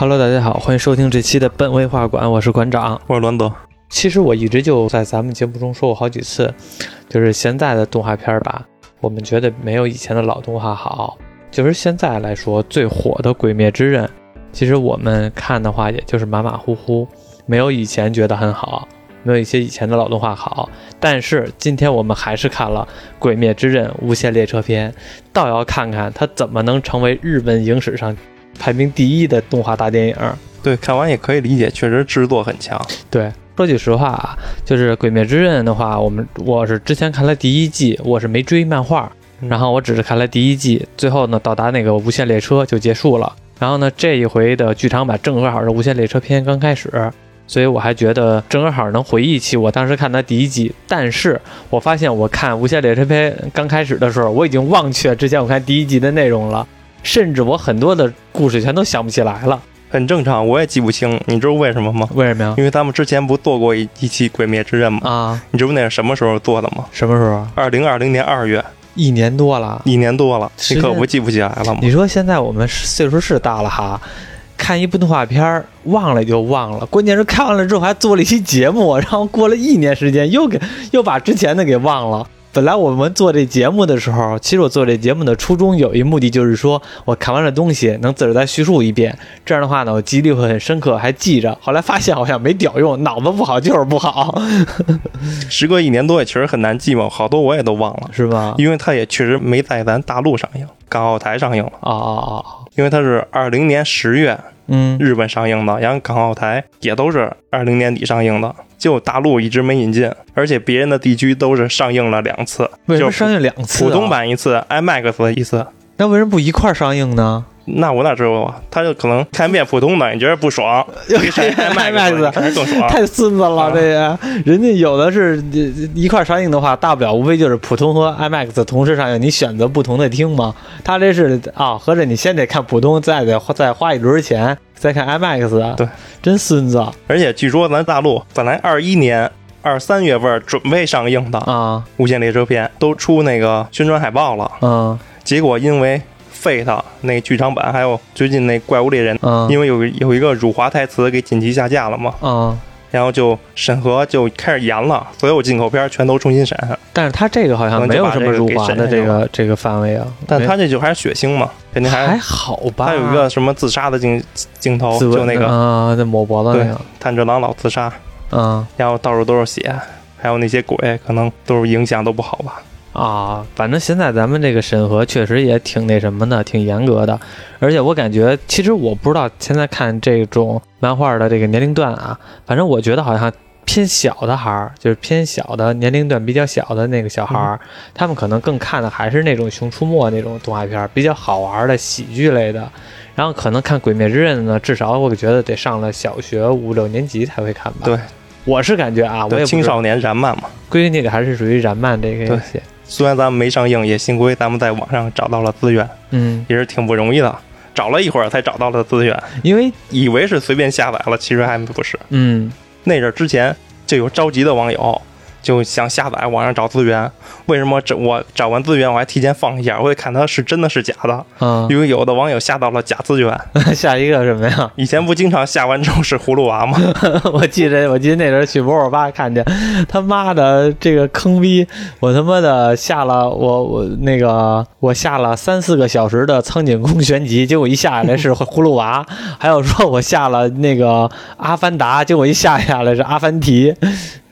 Hello，大家好，欢迎收听这期的本位画馆，我是馆长，我是栾德。其实我一直就在咱们节目中说过好几次，就是现在的动画片吧，我们觉得没有以前的老动画好。就是现在来说最火的《鬼灭之刃》，其实我们看的话，也就是马马虎虎，没有以前觉得很好，没有一些以前的老动画好。但是今天我们还是看了《鬼灭之刃：无限列车篇》，倒要看看它怎么能成为日本影史上排名第一的动画大电影。对，看完也可以理解，确实制作很强。对，说句实话啊，就是《鬼灭之刃》的话，我们我是之前看了第一季，我是没追漫画。然后我只是看了第一季，最后呢到达那个无限列车就结束了。然后呢这一回的剧场版正好是无限列车篇刚开始，所以我还觉得正好能回忆起我当时看的第一季。但是我发现我看无限列车篇刚开始的时候，我已经忘却之前我看第一集的内容了，甚至我很多的故事全都想不起来了。很正常，我也记不清，你知道为什么吗？为什么呀？因为咱们之前不做过一一期《鬼灭之刃》吗？啊，你知道那是什么时候做的吗？什么时候？二零二零年二月。一年多了，一年多了，你可不记不起来了吗？你说现在我们岁数是大了哈，看一部动画片儿忘了就忘了，关键是看完了之后还做了一期节目，然后过了一年时间又给又把之前的给忘了。本来我们做这节目的时候，其实我做这节目的初衷有一目的，就是说我看完了东西能自个儿再叙述一遍，这样的话呢，我记忆力会很深刻，还记着。后来发现好像没屌用，脑子不好就是不好。时隔一年多也确实很难记嘛，好多我也都忘了，是吧？因为它也确实没在咱大陆上映，港澳台上映了。啊啊啊！因为它是二零年十月，嗯，日本上映的，然后港澳台也都是二零年底上映的。就大陆一直没引进，而且别人的地区都是上映了两次，为什么上映两次？普通版一次，IMAX 一次，那为什么不一块上映呢？那我哪知道啊？他就可能看遍普通的，你觉得不爽，又看 IMAX，更爽，太孙子了！这个人家有的是一块上映的话，大不了无非就是普通和 IMAX 同时上映，你选择不同的厅嘛。他这是啊，合着你先得看普通，再得再花一轮钱。再看 IMAX，对，真孙子！而且据说咱大陆本来二一年二三月份准备上映的啊，《无限列车篇》都出那个宣传海报了，嗯，结果因为 Fate 那剧场版，还有最近那《怪物猎人》，嗯，因为有有一个辱华台词给紧急下架了嘛，嗯。然后就审核就开始严了，所有进口片全都重新审。但是他这个好像没有什么辱华的这个这个范围啊。但他这就还是血腥嘛，肯定还还好吧。他有一个什么自杀的镜镜头，就那个啊，那抹脖子那个炭治郎老自杀，嗯，然后到处都是血，还有那些鬼，可能都是影响都不好吧。啊，反正现在咱们这个审核确实也挺那什么的，挺严格的。而且我感觉，其实我不知道现在看这种漫画的这个年龄段啊，反正我觉得好像偏小的孩儿，就是偏小的年龄段比较小的那个小孩儿，他们可能更看的还是那种《熊出没》那种动画片，比较好玩的喜剧类的。然后可能看《鬼灭之刃》呢，至少我觉得得上了小学五六年级才会看吧。对，我是感觉啊，我也青少年燃漫嘛，归根结底还是属于燃漫这个游戏。虽然咱们没上映，也幸亏咱们在网上找到了资源，嗯，也是挺不容易的，找了一会儿才找到了资源，因为以为是随便下载了，其实还不是，嗯，那阵之前就有着急的网友。就想下载网上找资源，为什么这我找完资源我还提前放一下，我得看它是真的是假的。嗯，因为有的网友下到了假资源。下一个什么呀？以前不经常下完之后是葫芦娃吗？我记得我记得那阵去博尔巴看见，他妈的这个坑逼，我他妈的下了我我那个我下了三四个小时的苍井空全集，结果一下来是葫芦娃。还有说我下了那个阿凡达，结果一下下来是阿凡提。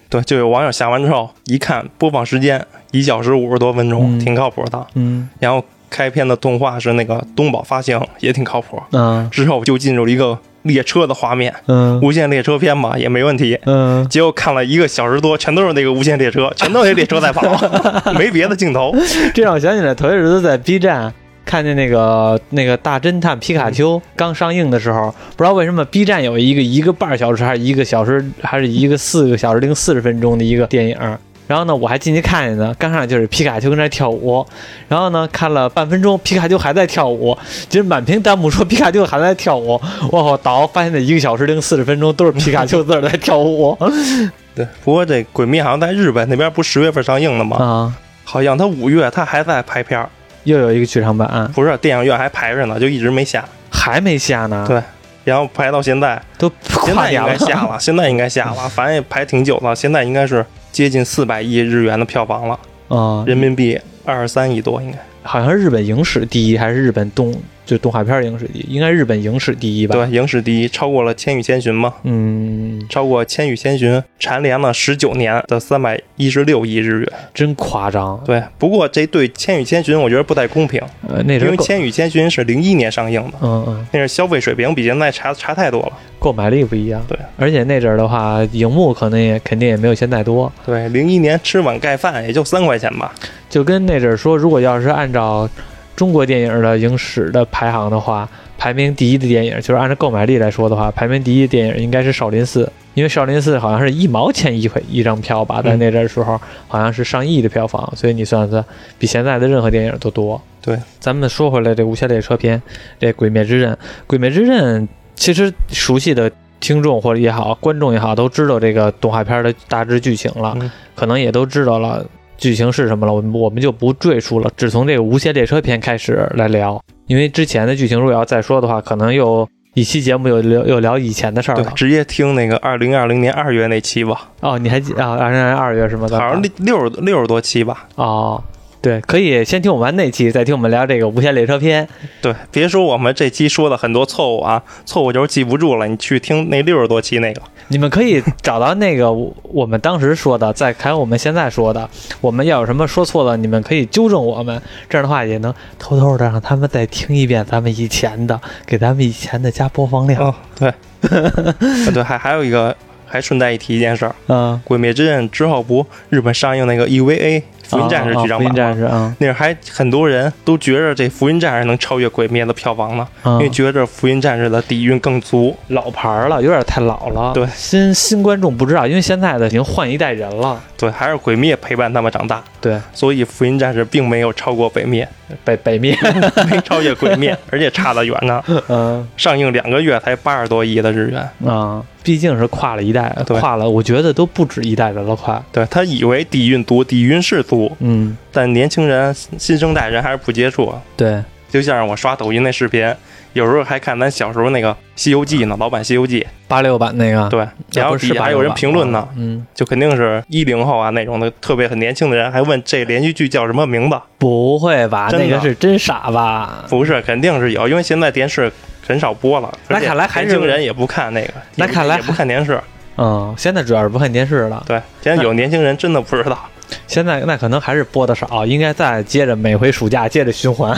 对，就有网友下完之后一看播放时间一小时五十多分钟，挺靠谱的。嗯，然后开篇的动画是那个东宝发行，也挺靠谱。嗯，之后就进入了一个列车的画面。嗯，无限列车篇嘛，也没问题。嗯，结果看了一个小时多，全都是那个无限列车，全都是列车在跑，没别的镜头。这让我想起来头些日子在 B 站。看见那个那个大侦探皮卡丘刚上映的时候，不知道为什么 B 站有一个一个半小时还是一个小时还是一个四个小时零四十分钟的一个电影，然后呢我还进去看见呢，刚上就是皮卡丘跟那跳舞，然后呢看了半分钟，皮卡丘还在跳舞，其实满屏弹幕说皮卡丘还在跳舞，我靠，倒发现那一个小时零四十分钟都是皮卡丘自在跳舞。对，不过这鬼灭好像在日本那边不十月份上映的吗？啊，好像他五月他还在拍片儿。又有一个剧场版，不是电影院还排着呢，就一直没下，还没下呢。对，然后排到现在，都现在应。该下了，现在应该下了，反正也排挺久了，现在应该是接近四百亿日元的票房了，嗯，人民币二十三亿多应该。好像是日本影史第一，还是日本动就动画片影史第一？应该日本影史第一吧？对，影史第一，超过了《千与千寻》嘛，嗯，超过《千与千寻》，蝉联了十九年的三百一十六亿日元。真夸张。对，不过这对《千与千寻》我觉得不太公平，呃，那因为《千与千寻》是零一年上映的，嗯嗯，那是消费水平比现在差差太多了。购买力不一样。对，而且那阵儿的话，荧幕可能也肯定也没有现在多。对，零一年吃碗盖饭也就三块钱吧。就跟那阵儿说，如果要是按照中国电影的影史的排行的话，排名第一的电影，就是按照购买力来说的话，排名第一的电影应该是《少林寺》，因为《少林寺》好像是一毛钱一回一张票吧，在那阵儿时候好像是上亿的票房，所以你算算，比现在的任何电影都多。对，咱们说回来，这《无限列车篇》，这《鬼灭之刃》，《鬼灭之刃》其实熟悉的。听众或者也好，观众也好，都知道这个动画片的大致剧情了，嗯可能也都知道了剧情是什么了，我们我们就不赘述了，只从这个无限列车篇开始来聊。因为之前的剧情如果要再说的话，可能又一期节目又聊又聊以前的事儿对了，。直接听那个二零二零年二月那期吧，哦，你还记啊？二零二二月是吗？好像六六十六十多期吧。哦，对，可以先听我们那期，再听我们聊这个无限列车篇。对，别说我们这期说的很多错误啊，错误就是记不住了。你去听那六十多期那个，你们可以找到那个我我们当时说的，再看我们现在说的。我们要有什么说错了，你们可以纠正我们。这样的话，也能偷偷的让他们再听一遍咱们以前的，给咱们以前的加播放量。哦，对，啊 对，还还有一个，还顺带一提一件事儿，嗯，《鬼灭之刃》之后不日本上映那个 EVA 福音战士剧场版吗？战士啊，那还很多人都觉着这福音战士能超越鬼灭的票房呢，因因为觉着福音战士的底蕴更足。老牌儿了，有点太老了。对新新观众不知道，因为现在的已经换一代人了。对，还是鬼灭陪伴他们长大，对，所以福音战士并没有超过北灭，北北灭，没超越鬼灭，而且差得远呢。嗯上映两个月才八十多亿的日元，啊，毕竟是跨了一代，对跨了，我觉得都不止一代人了，快。对他以为底蕴足，底蕴是足，嗯，但年轻人、新生代人还是不接触。对，就像我刷抖音那视频，有时候还看咱小时候那个《西游记》呢，老版《西游记八六版那个》，，对，然后是底下还有人评论呢，嗯，就肯定是一零后啊那种的，特别很年轻的人，还问这连续剧叫什么名字？不会吧？那个是真傻吧？不是，肯定是有，因为现在电视很少播了，那看来还是年轻人也不看那个，也那看来也不看电视。嗯，现在主要是不看电视了。对，现在有年轻人真的不知道，现在那可能还是播的少，应该再接着每回暑假接着循环，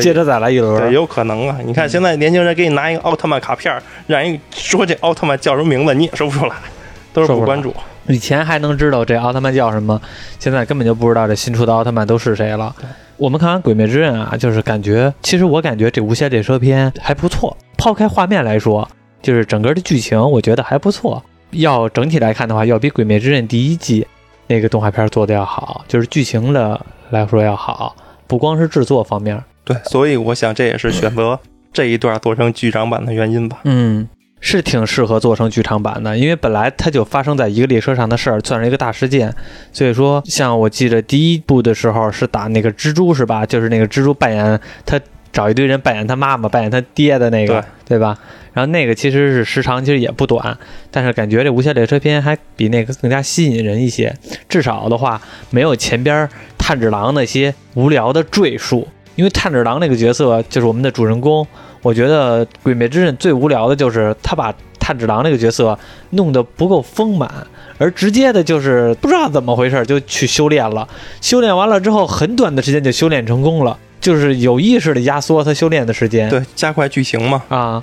接着再来一对，轮。有可能啊。你看现在年轻人给你拿一个奥特曼卡片，让人说这奥特曼叫什么名字，你也说不出来，都是不关注。以前还能知道这奥特曼叫什么，现在根本就不知道这新出的奥特曼都是谁了。我们看完《鬼灭之刃》啊，就是感觉，其实我感觉这《无限列车篇》还不错。抛开画面来说，就是整个的剧情，我觉得还不错。要整体来看的话，要比《鬼灭之刃》第一季那个动画片做的要好，就是剧情的来说要好，不光是制作方面。对，所以我想这也是选择这一段做成剧场版的原因吧。嗯，是挺适合做成剧场版的，因为本来它就发生在一个列车上的事儿，算是一个大事件。所以说，像我记得第一部的时候是打那个蜘蛛是吧？就是那个蜘蛛扮演他找一堆人扮演他妈妈、扮演他爹的那个，对吧？然后那个其实是时长其实也不短，但是感觉这《无限列车篇》还比那个更加吸引人一些。至少的话，没有前边炭治郎那些无聊的赘述，因为炭治郎那个角色就是我们的主人公。我觉得《鬼灭之刃》最无聊的就是他把炭治郎那个角色弄得不够丰满，而直接的就是不知道怎么回事就去修炼了。修炼完了之后，很短的时间就修炼成功了，就是有意识的压缩他修炼的时间。对，加快剧情嘛。啊，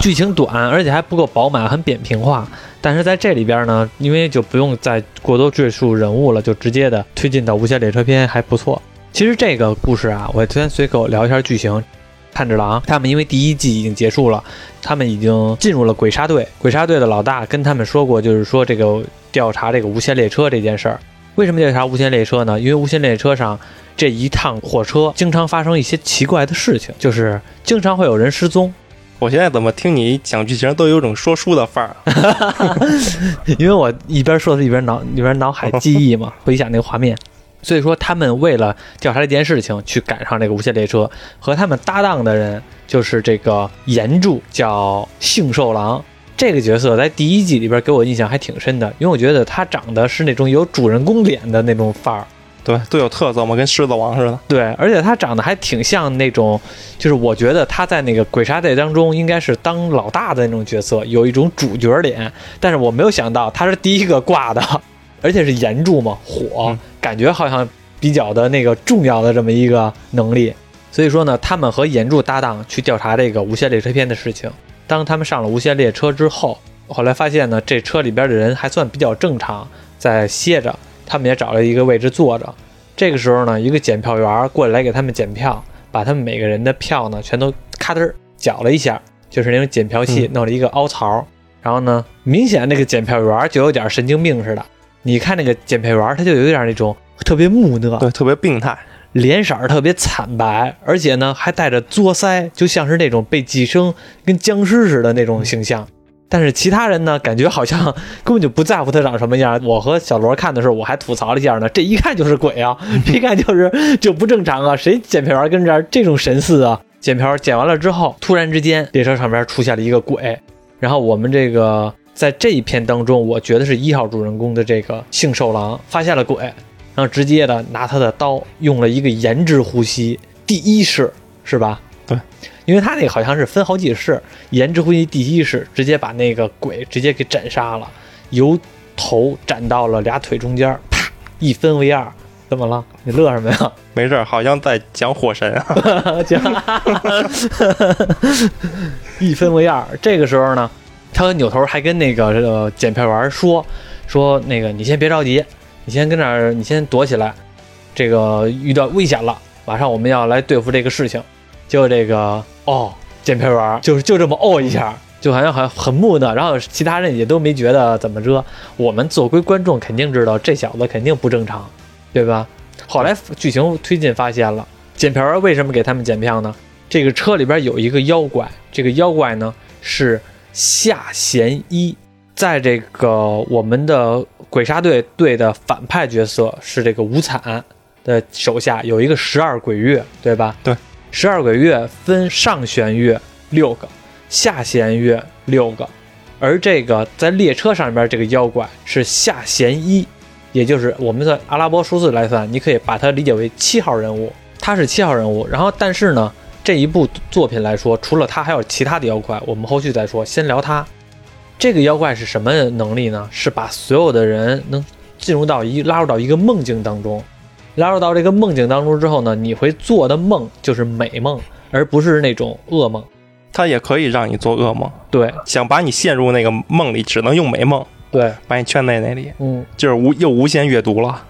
剧情短，而且还不够饱满，很扁平化。但是在这里边呢，因为就不用再过多赘述人物了，就直接的推进到无限列车篇，还不错。其实这个故事啊，我先随口聊一下剧情。炭治郎他们因为第一季已经结束了，他们已经进入了鬼杀队。鬼杀队的老大跟他们说过，就是说这个调查这个无限列车这件事儿。为什么调查无限列车呢？因为无限列车上这一趟火车经常发生一些奇怪的事情，就是经常会有人失踪。我现在怎么听你讲剧情都有种说书的范儿？因为我一边说一边脑一边脑海记忆嘛，回想那个画面。所以说，他们为了调查这件事情，去赶上这个无限列车，和他们搭档的人就是这个岩柱，叫幸寿郎。这个角色在第一季里边给我印象还挺深的，因为我觉得他长得是那种有主人公脸的那种范儿。对，都有特色嘛，跟狮子王似的。对，而且他长得还挺像那种，就是我觉得他在那个鬼杀队当中应该是当老大的那种角色，有一种主角脸。但是我没有想到他是第一个挂的，而且是岩柱嘛，火，嗯感觉好像比较的那个重要的这么一个能力。所以说呢，他们和岩柱搭档去调查这个无限列车篇的事情。当他们上了无限列车之后，后来发现呢，这车里边的人还算比较正常，在歇着。他们也找了一个位置坐着。这个时候呢，一个检票员过来给他们检票，把他们每个人的票呢全都咔噔儿搅了一下，就是那种检票器弄了一个凹槽。然后呢，明显那个检票员就有点神经病似的。你看那个检票员，他就有点那种特别木讷，对，特别病态。脸色儿特别惨白，而且呢还带着作腮，就像是那种被寄生跟僵尸似的那种形象。但是其他人呢，感觉好像根本就不在乎他长什么样。我和小罗看的时候，我还吐槽了一下呢，这一看就是鬼啊，这 一看就是就不正常啊，谁检票员跟这儿这种神似啊？检票检完了之后，突然之间列车上边出现了一个鬼，然后我们这个在这一篇当中，我觉得是一号主人公的这个杏寿郎发现了鬼，然后直接的拿他的刀用了一个延之呼吸第一式，是吧？对，因为他那个好像是分好几式，延之呼吸第一式直接把那个鬼直接给斩杀了，由头斩到了俩腿中间，啪一分为二。怎么了？你乐什么呀？没事儿，好像在讲火神啊。讲 一分为二。这个时候呢，他扭头还跟那个这个检票员说说那个你先别着急，你先跟那儿，你先躲起来。这个遇到危险了，马上我们要来对付这个事情。结果这个哦，检票员就是就这么哦一下。就好像很很木讷，然后其他人也都没觉得怎么着。我们作为观众肯定知道这小子肯定不正常，对吧？后来剧情推进发现了，检票员为什么给他们检票呢？这个车里边有一个妖怪，这个妖怪呢是夏贤一，在这个我们的鬼杀队队的反派角色是这个无惨的手下有一个十二鬼月，对吧？对，十二鬼月分上弦月六个，下弦月六个，而这个在列车上边这个妖怪是下弦一，也就是我们的阿拉伯数字来算，你可以把它理解为七号人物，他是七号人物。然后，但是呢，这一部作品来说，除了他还有其他的妖怪，我们后续再说。先聊他，这个妖怪是什么能力呢？是把所有的人能进入到一拉入到一个梦境当中，拉入到这个梦境当中之后呢，你会做的梦就是美梦，而不是那种噩梦。他也可以让你做噩梦，对想把你陷入那个梦里，只能用美梦对，把你圈在那里，嗯，就是无又无限阅读了。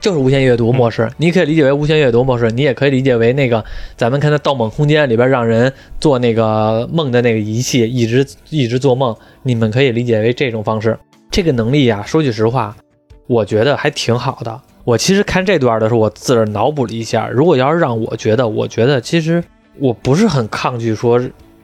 就是无限阅读模式，你可以理解为无限阅读模式，你也可以理解为那个咱们看的《盗梦空间》里边让人做那个梦的那个仪器，一直一直做梦，你们可以理解为这种方式。这个能力呀、说句实话，我觉得还挺好的。我其实看这段的时候，我自个儿脑补了一下，如果要是让我觉得，我觉得其实我不是很抗拒说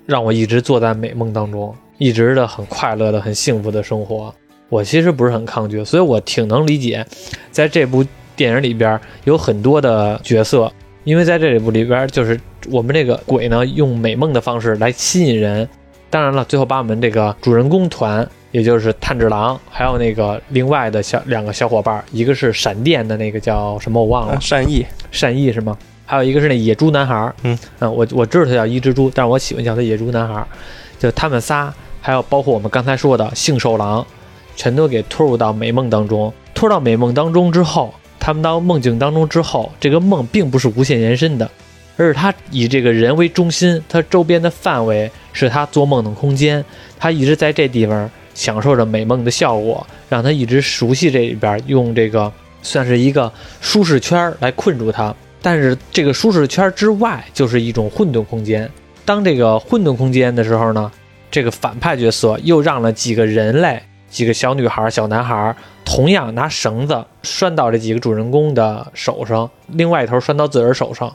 让我一直坐在美梦当中，一直的很快乐的、很幸福的生活。我其实不是很抗拒，所以我挺能理解，在这部电影里边有很多的角色，因为在这里部里边，就是我们这个鬼呢，用美梦的方式来吸引人。当然了，最后把我们这个主人公团，也就是炭治郎，还有那个另外的小两个小伙伴，一个是闪电的那个叫什么我忘了啊，善意，善意是吗？还有一个是那野猪男孩儿，嗯我我知道他叫一只猪，但是我喜欢叫他野猪男孩儿。就他们仨，还有包括我们刚才说的杏寿郎，全都给拖入到美梦当中。拖到美梦当中之后，他们到梦境当中之后，这个梦并不是无限延伸的，而是他以这个人为中心，他周边的范围是他做梦的空间，他一直在这地方享受着美梦的效果，让他一直熟悉这里边，用这个算是一个舒适圈来困住他。但是这个舒适圈之外就是一种混沌空间。当这个混沌空间的时候呢，这个反派角色又让了几个人类、几个小女孩、小男孩，同样拿绳子拴到这几个主人公的手上，另外一头拴到自个儿手上，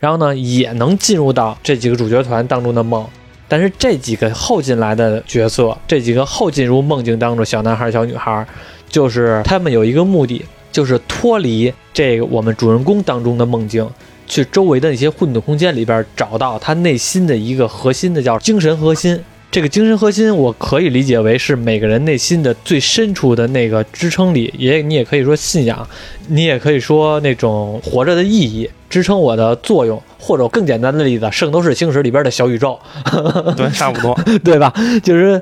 然后呢也能进入到这几个主角团当中的梦。但是这几个后进来的角色，这几个后进入梦境当中小男孩、小女孩，就是他们有一个目的，就是脱离这个我们主人公当中的梦境，去周围的那些混沌空间里边找到他内心的一个核心的叫精神核心。这个精神核心，我可以理解为是每个人内心的最深处的那个支撑力，也你也可以说信仰，你也可以说那种活着的意义，支撑我的作用，或者更简单的例子，《圣斗士星矢》里边的小宇宙，对，差不多，对吧？就是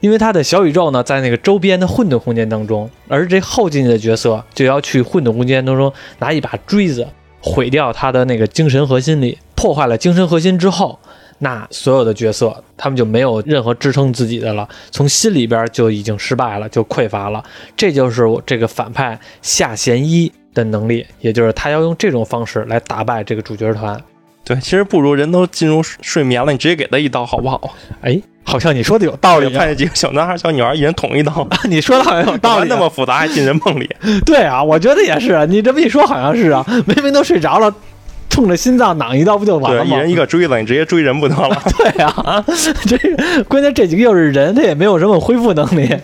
因为他的小宇宙呢，在那个周边的混沌空间当中，而这后进的角色就要去混沌空间当中拿一把锥子毁掉他的那个精神核心里，破坏了精神核心之后。那所有的角色，他们就没有任何支撑自己的了，从心里边就已经失败了，就匮乏了。这就是我这个反派夏贤一的能力，也就是他要用这种方式来打败这个主角团。对，其实不如人都进入睡眠了，你直接给他一刀好不好？哎，好像你说的有道理。看见几个小男孩、小女孩，一人捅一刀，你说的好像有 道理。那么复杂还进人梦里？对啊，我觉得也是。你这么一说，好像是啊，明明都睡着了。冲着心脏攮一刀不就完了吗？一人一个锥子，你直接追人不得了。对啊，这关键这几个又是人，他也没有什么恢复能力，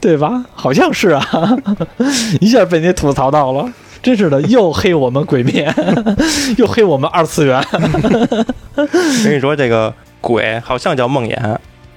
对吧？好像是啊，一下被你吐槽到了，真是的，又黑我们鬼面，又黑我们二次元。跟你说，这个鬼好像叫梦魇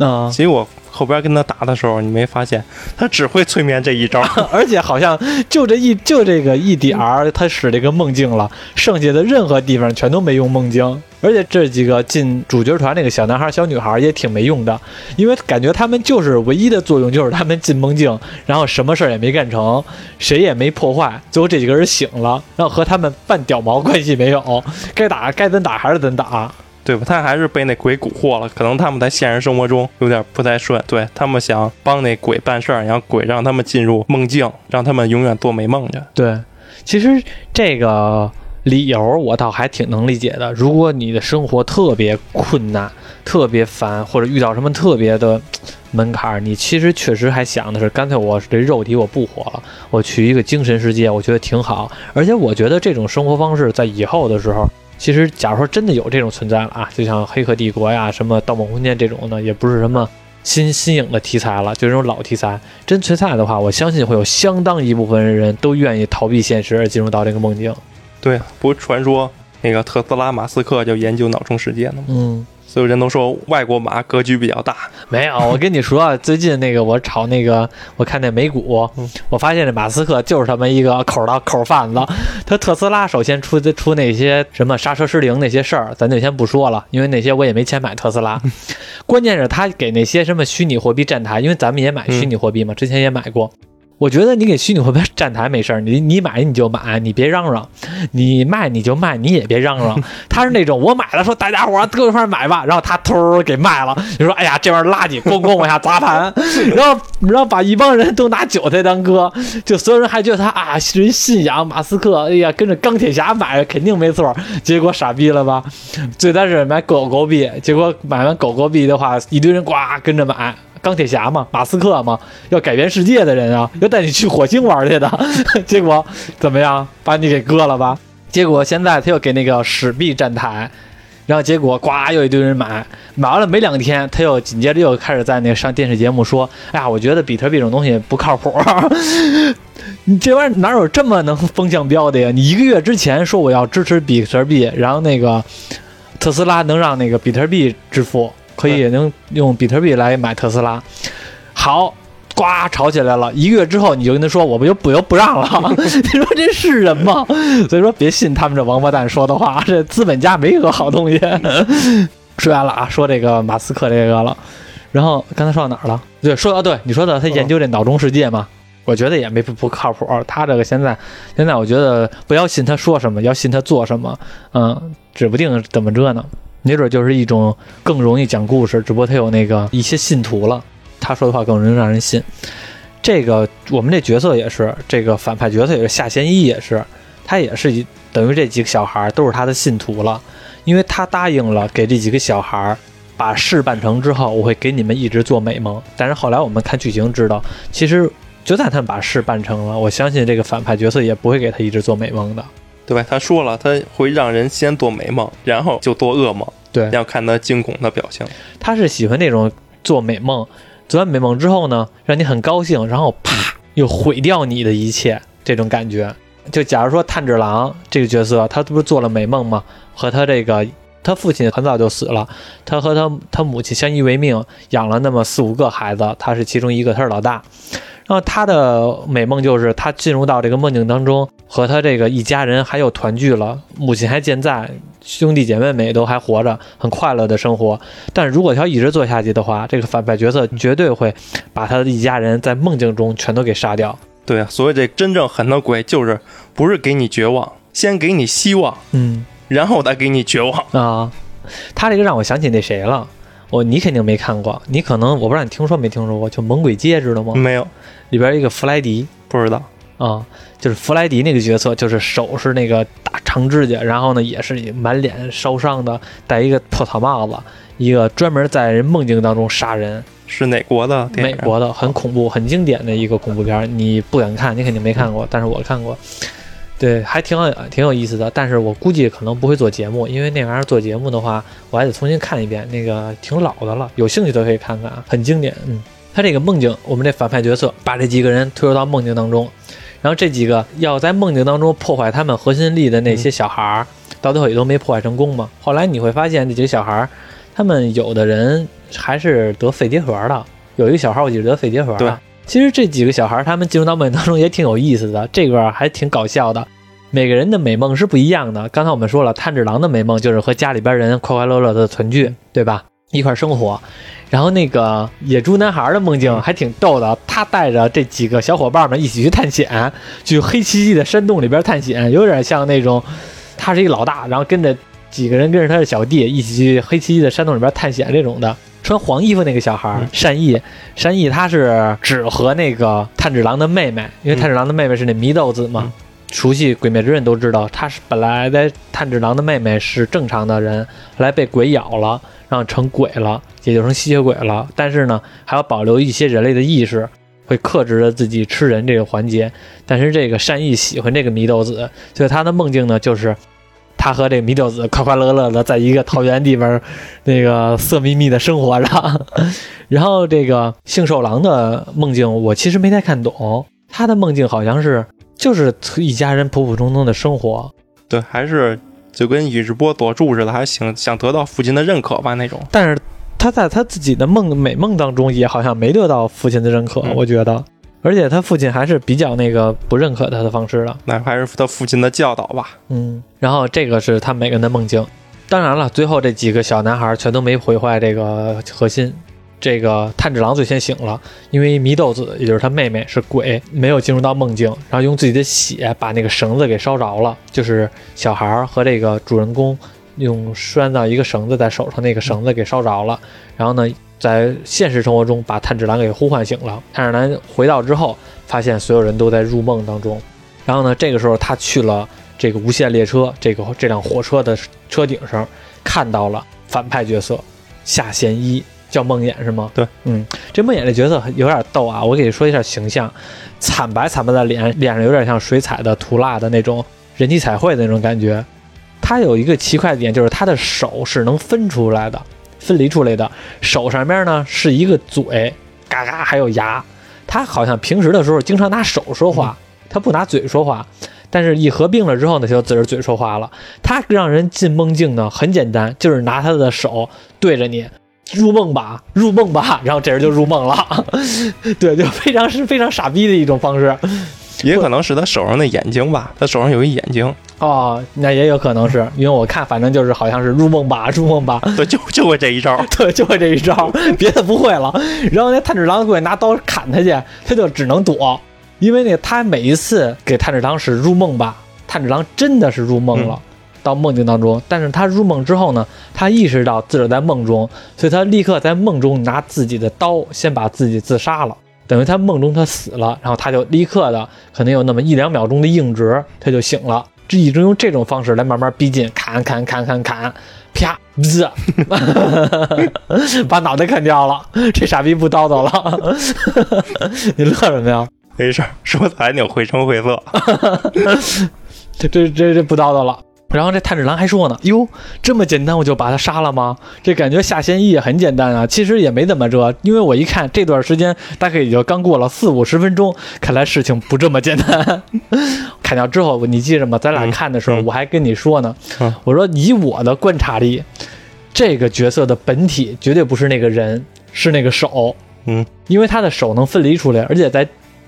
啊，其实我。后边跟他打的时候，你没发现他只会催眠这一招，而且好像就这一就这个一点儿，他使这个梦境了，剩下的任何地方全都没用梦境。而且这几个进主角团那个小男孩、小女孩也挺没用的，因为感觉他们就是唯一的作用就是他们进梦境，然后什么事儿也没干成，谁也没破坏，最后这几个人醒了，然后和他们半屌毛关系没有，该打该怎打还是怎打。对吧？他还是被那鬼蛊惑了，可能他们在现实生活中有点不太顺。对他们想帮那鬼办事儿，然后鬼让他们进入梦境，让他们永远做美梦去。对，其实这个理由我倒还挺能理解的。如果你的生活特别困难、特别烦，或者遇到什么特别的门槛，你其实确实还想的是，干脆我这肉体我不活了，我去一个精神世界，我觉得挺好。而且我觉得这种生活方式在以后的时候。其实，假如说真的有这种存在了啊，就像《黑客帝国》呀、什么《盗梦空间》这种呢，也不是什么新新颖的题材了，就这种老题材。真存在的话，我相信会有相当一部分人都愿意逃避现实而进入到这个梦境。对，不是传说那个特斯拉马斯克就研究脑中世界呢吗？嗯。所有人都说外国马格局比较大，没有。我跟你说，最近那个我炒那个，我看那美股，我发现这马斯克就是他妈一个口的口贩子。他特斯拉首先出出那些什么刹车失灵那些事儿，咱就先不说了，因为那些我也没钱买特斯拉。关键是他给那些什么虚拟货币站台，因为咱们也买虚拟货币嘛，之前也买过。我觉得你给虚拟货币站台没事儿，你你买你就买，你别嚷嚷；你卖你就卖，你也别嚷嚷。他是那种我买了，说大家伙儿一块买吧，然后他偷给卖了。你说哎呀，这玩意儿垃圾，咣咣往下砸盘，然后然后把一帮人都拿韭菜当哥，就所有人还觉得他啊人信仰马斯克，哎呀跟着钢铁侠买肯定没错，结果傻逼了吧？最开始买狗狗币，结果买完狗狗币的话，一堆人呱跟着买。钢铁侠嘛，马斯克嘛，要改变世界的人啊，要带你去火星玩去的，结果怎么样？把你给割了吧？结果现在他又给那个史币站台，然后结果呱又一堆人买，买完了没两天，他又紧接着又开始在那上电视节目说：“哎呀，我觉得比特币这种东西不靠谱，你这玩意儿哪有这么能风向标的呀？你一个月之前说我要支持比特币，然后那个特斯拉能让那个比特币支付。”可以能用比特币来买特斯拉，好，呱吵起来了。一个月之后，你就跟他说，我不就不又不让了。你说这是人吗？所以说别信他们这王八蛋说的话，这资本家没一个好东西。说完了啊，说这个马斯克这个了。然后刚才说到哪儿了？对，说到对，你说的他研究这脑中世界嘛，我觉得也没不靠谱。他这个现在现在，我觉得不要信他说什么，要信他做什么。嗯，指不定怎么着呢。没准就是一种更容易讲故事，只不过他有那个一些信徒了，他说的话更容易让人信。这个我们这角色也是，这个反派角色也是夏贤一也是，他也是等于这几个小孩都是他的信徒了，因为他答应了给这几个小孩把事办成之后，我会给你们一直做美梦。但是后来我们看剧情知道，其实就算他们把事办成了，我相信这个反派角色也不会给他一直做美梦的。对吧？他说了，他会让人先做美梦，然后就做噩梦。对，要看他惊恐的表情。他是喜欢那种做美梦，做完美梦之后呢，让你很高兴，然后啪又毁掉你的一切。这种感觉。就假如说炭治郎这个角色，他不是做了美梦吗？和他这个他父亲很早就死了，他和他他母亲相依为命，养了那么四五个孩子，他是其中一个，他是老大。然后他的美梦就是他进入到这个梦境当中，和他这个一家人还有团聚了，母亲还健在，兄弟姐妹们也都还活着，很快乐的生活。但是如果他要一直做下去的话，这个反派角色绝对会把他的一家人在梦境中全都给杀掉。对啊，所谓这真正狠的鬼，就是不是给你绝望，先给你希望，嗯然后再给你绝望。啊，他这个让我想起那谁了。我你肯定没看过，你可能我不知道你听说没听说过，就《猛鬼街》知道吗？没有，里边一个弗莱迪不知道。啊，就是弗莱迪那个角色，就是手是那个大长指甲，然后呢也是满脸烧伤的，戴一个破草帽子，一个专门在人梦境当中杀人，是哪国的？美国的，很恐怖、很经典的一个恐怖片。你不敢看，你肯定没看过，但是我看过，对，还挺有挺有意思的。但是我估计可能不会做节目，因为那玩意儿做节目的话，我还得重新看一遍，那个挺老的了。有兴趣的可以看看啊，很经典。嗯，他这个梦境，我们这反派角色把这几个人推入到梦境当中，然后这几个要在梦境当中破坏他们核心力的那些小孩儿，到最后也都没破坏成功嘛。后来你会发现，这几个小孩儿，他们有的人还是得肺结核的，有一个小孩儿我记得得肺结核对。其实这几个小孩儿他们进入到梦境当中也挺有意思的，这个还挺搞笑的。每个人的美梦是不一样的。刚才我们说了，炭治郎的美梦就是和家里边人快快乐乐的团聚，对吧？一块儿生活。然后那个野猪男孩的梦境还挺逗的，他带着这几个小伙伴们一起去探险，去黑漆漆的山洞里边探险，有点像那种他是一老大，然后跟着几个人跟着他的小弟一起去黑漆漆的山洞里边探险这种的。穿黄衣服那个小孩儿善意，善意他是只和那个炭治郎的妹妹，因为炭治郎的妹妹是那祢豆子嘛。熟悉《鬼灭之刃》都知道，他是本来在炭治郎的妹妹是正常的人，后来被鬼咬了，然后成鬼了，也就成吸血鬼了。但是呢，还要保留一些人类的意识，会克制着自己吃人这个环节。但是这个善意喜欢这个祢豆子，所以他的梦境呢，就是他和这个祢豆子快快乐乐的在一个桃园地方，那个色眯眯的生活着。然后这个杏寿郎的梦境，我其实没太看懂，他的梦境好像是。就是一家人普普通通的生活，对，还是就跟宇智波佐助似的，还想想得到父亲的认可吧那种。但是他在他自己的梦美梦当中，也好像没得到父亲的认可，嗯我觉得。而且他父亲还是比较那个不认可他的方式的，那还是他父亲的教导吧。嗯。然后这个是他每个人的梦境，当然了，最后这几个小男孩全都没毁坏这个核心。这个炭治郎最先醒了，因为祢豆子，也就是他妹妹是鬼，没有进入到梦境，然后用自己的血把那个绳子给烧着了，就是小孩儿和这个主人公用拴到一个绳子在手上，那个绳子给烧着了。然后呢，在现实生活中把炭治郎给呼唤醒了。炭治郎回到之后，发现所有人都在入梦当中。然后呢，这个时候他去了这个无限列车这个这辆火车的车顶上，看到了反派角色下弦一。叫梦魇是吗？对，嗯，这梦魇这角色有点逗啊，我给你说一下形象，惨白惨白的脸，脸上有点像水彩的涂蜡的那种人体彩绘的那种感觉。他有一个奇怪的点，就是他的手是能分出来的，分离出来的。手上面呢是一个嘴，嘎嘎还有牙。他好像平时的时候经常拿手说话，他不拿嘴说话。但是，一合并了之后呢，就自个儿嘴说话了。他让人进梦境呢，很简单，就是拿他的手对着你。入梦吧，入梦吧，然后这人就入梦了，对，就非常是非常傻逼的一种方式，也可能是他手上的眼睛吧，他手上有一眼睛。哦，那也有可能是因为我看，反正就是好像是入梦吧，入梦吧，对，就就会这一招，对，就会这一招，别的不会了。然后那炭治郎过去拿刀砍他去，他就只能躲，因为那他每一次给炭治郎使入梦吧，炭治郎真的是入梦了。嗯到梦境当中，但是他入梦之后呢，他意识到自个儿在梦中，所以他立刻在梦中拿自己的刀先把自己自杀了，等于他梦中他死了，然后他就立刻的可能有那么一两秒钟的硬直，他就醒了，这一直用这种方式来慢慢逼近，砍砍砍砍砍，啪，滋，把脑袋砍掉了，这傻逼不叨叨了，你乐什么呀？没事儿，说的还挺绘声绘色。这这这这不叨叨了。然后这炭治郎还说呢：“哟，这么简单我就把他杀了吗？这感觉下弦一也很简单啊，其实也没怎么着。因为我一看这段时间大概也就刚过了四五十分钟，看来事情不这么简单。砍掉之后，你记着吗？咱俩嗯看的时候，嗯我还跟你说呢，嗯我说以我的观察力，这个角色的本体绝对不是那个人，是那个手。嗯，因为他的手能分离出来，而且在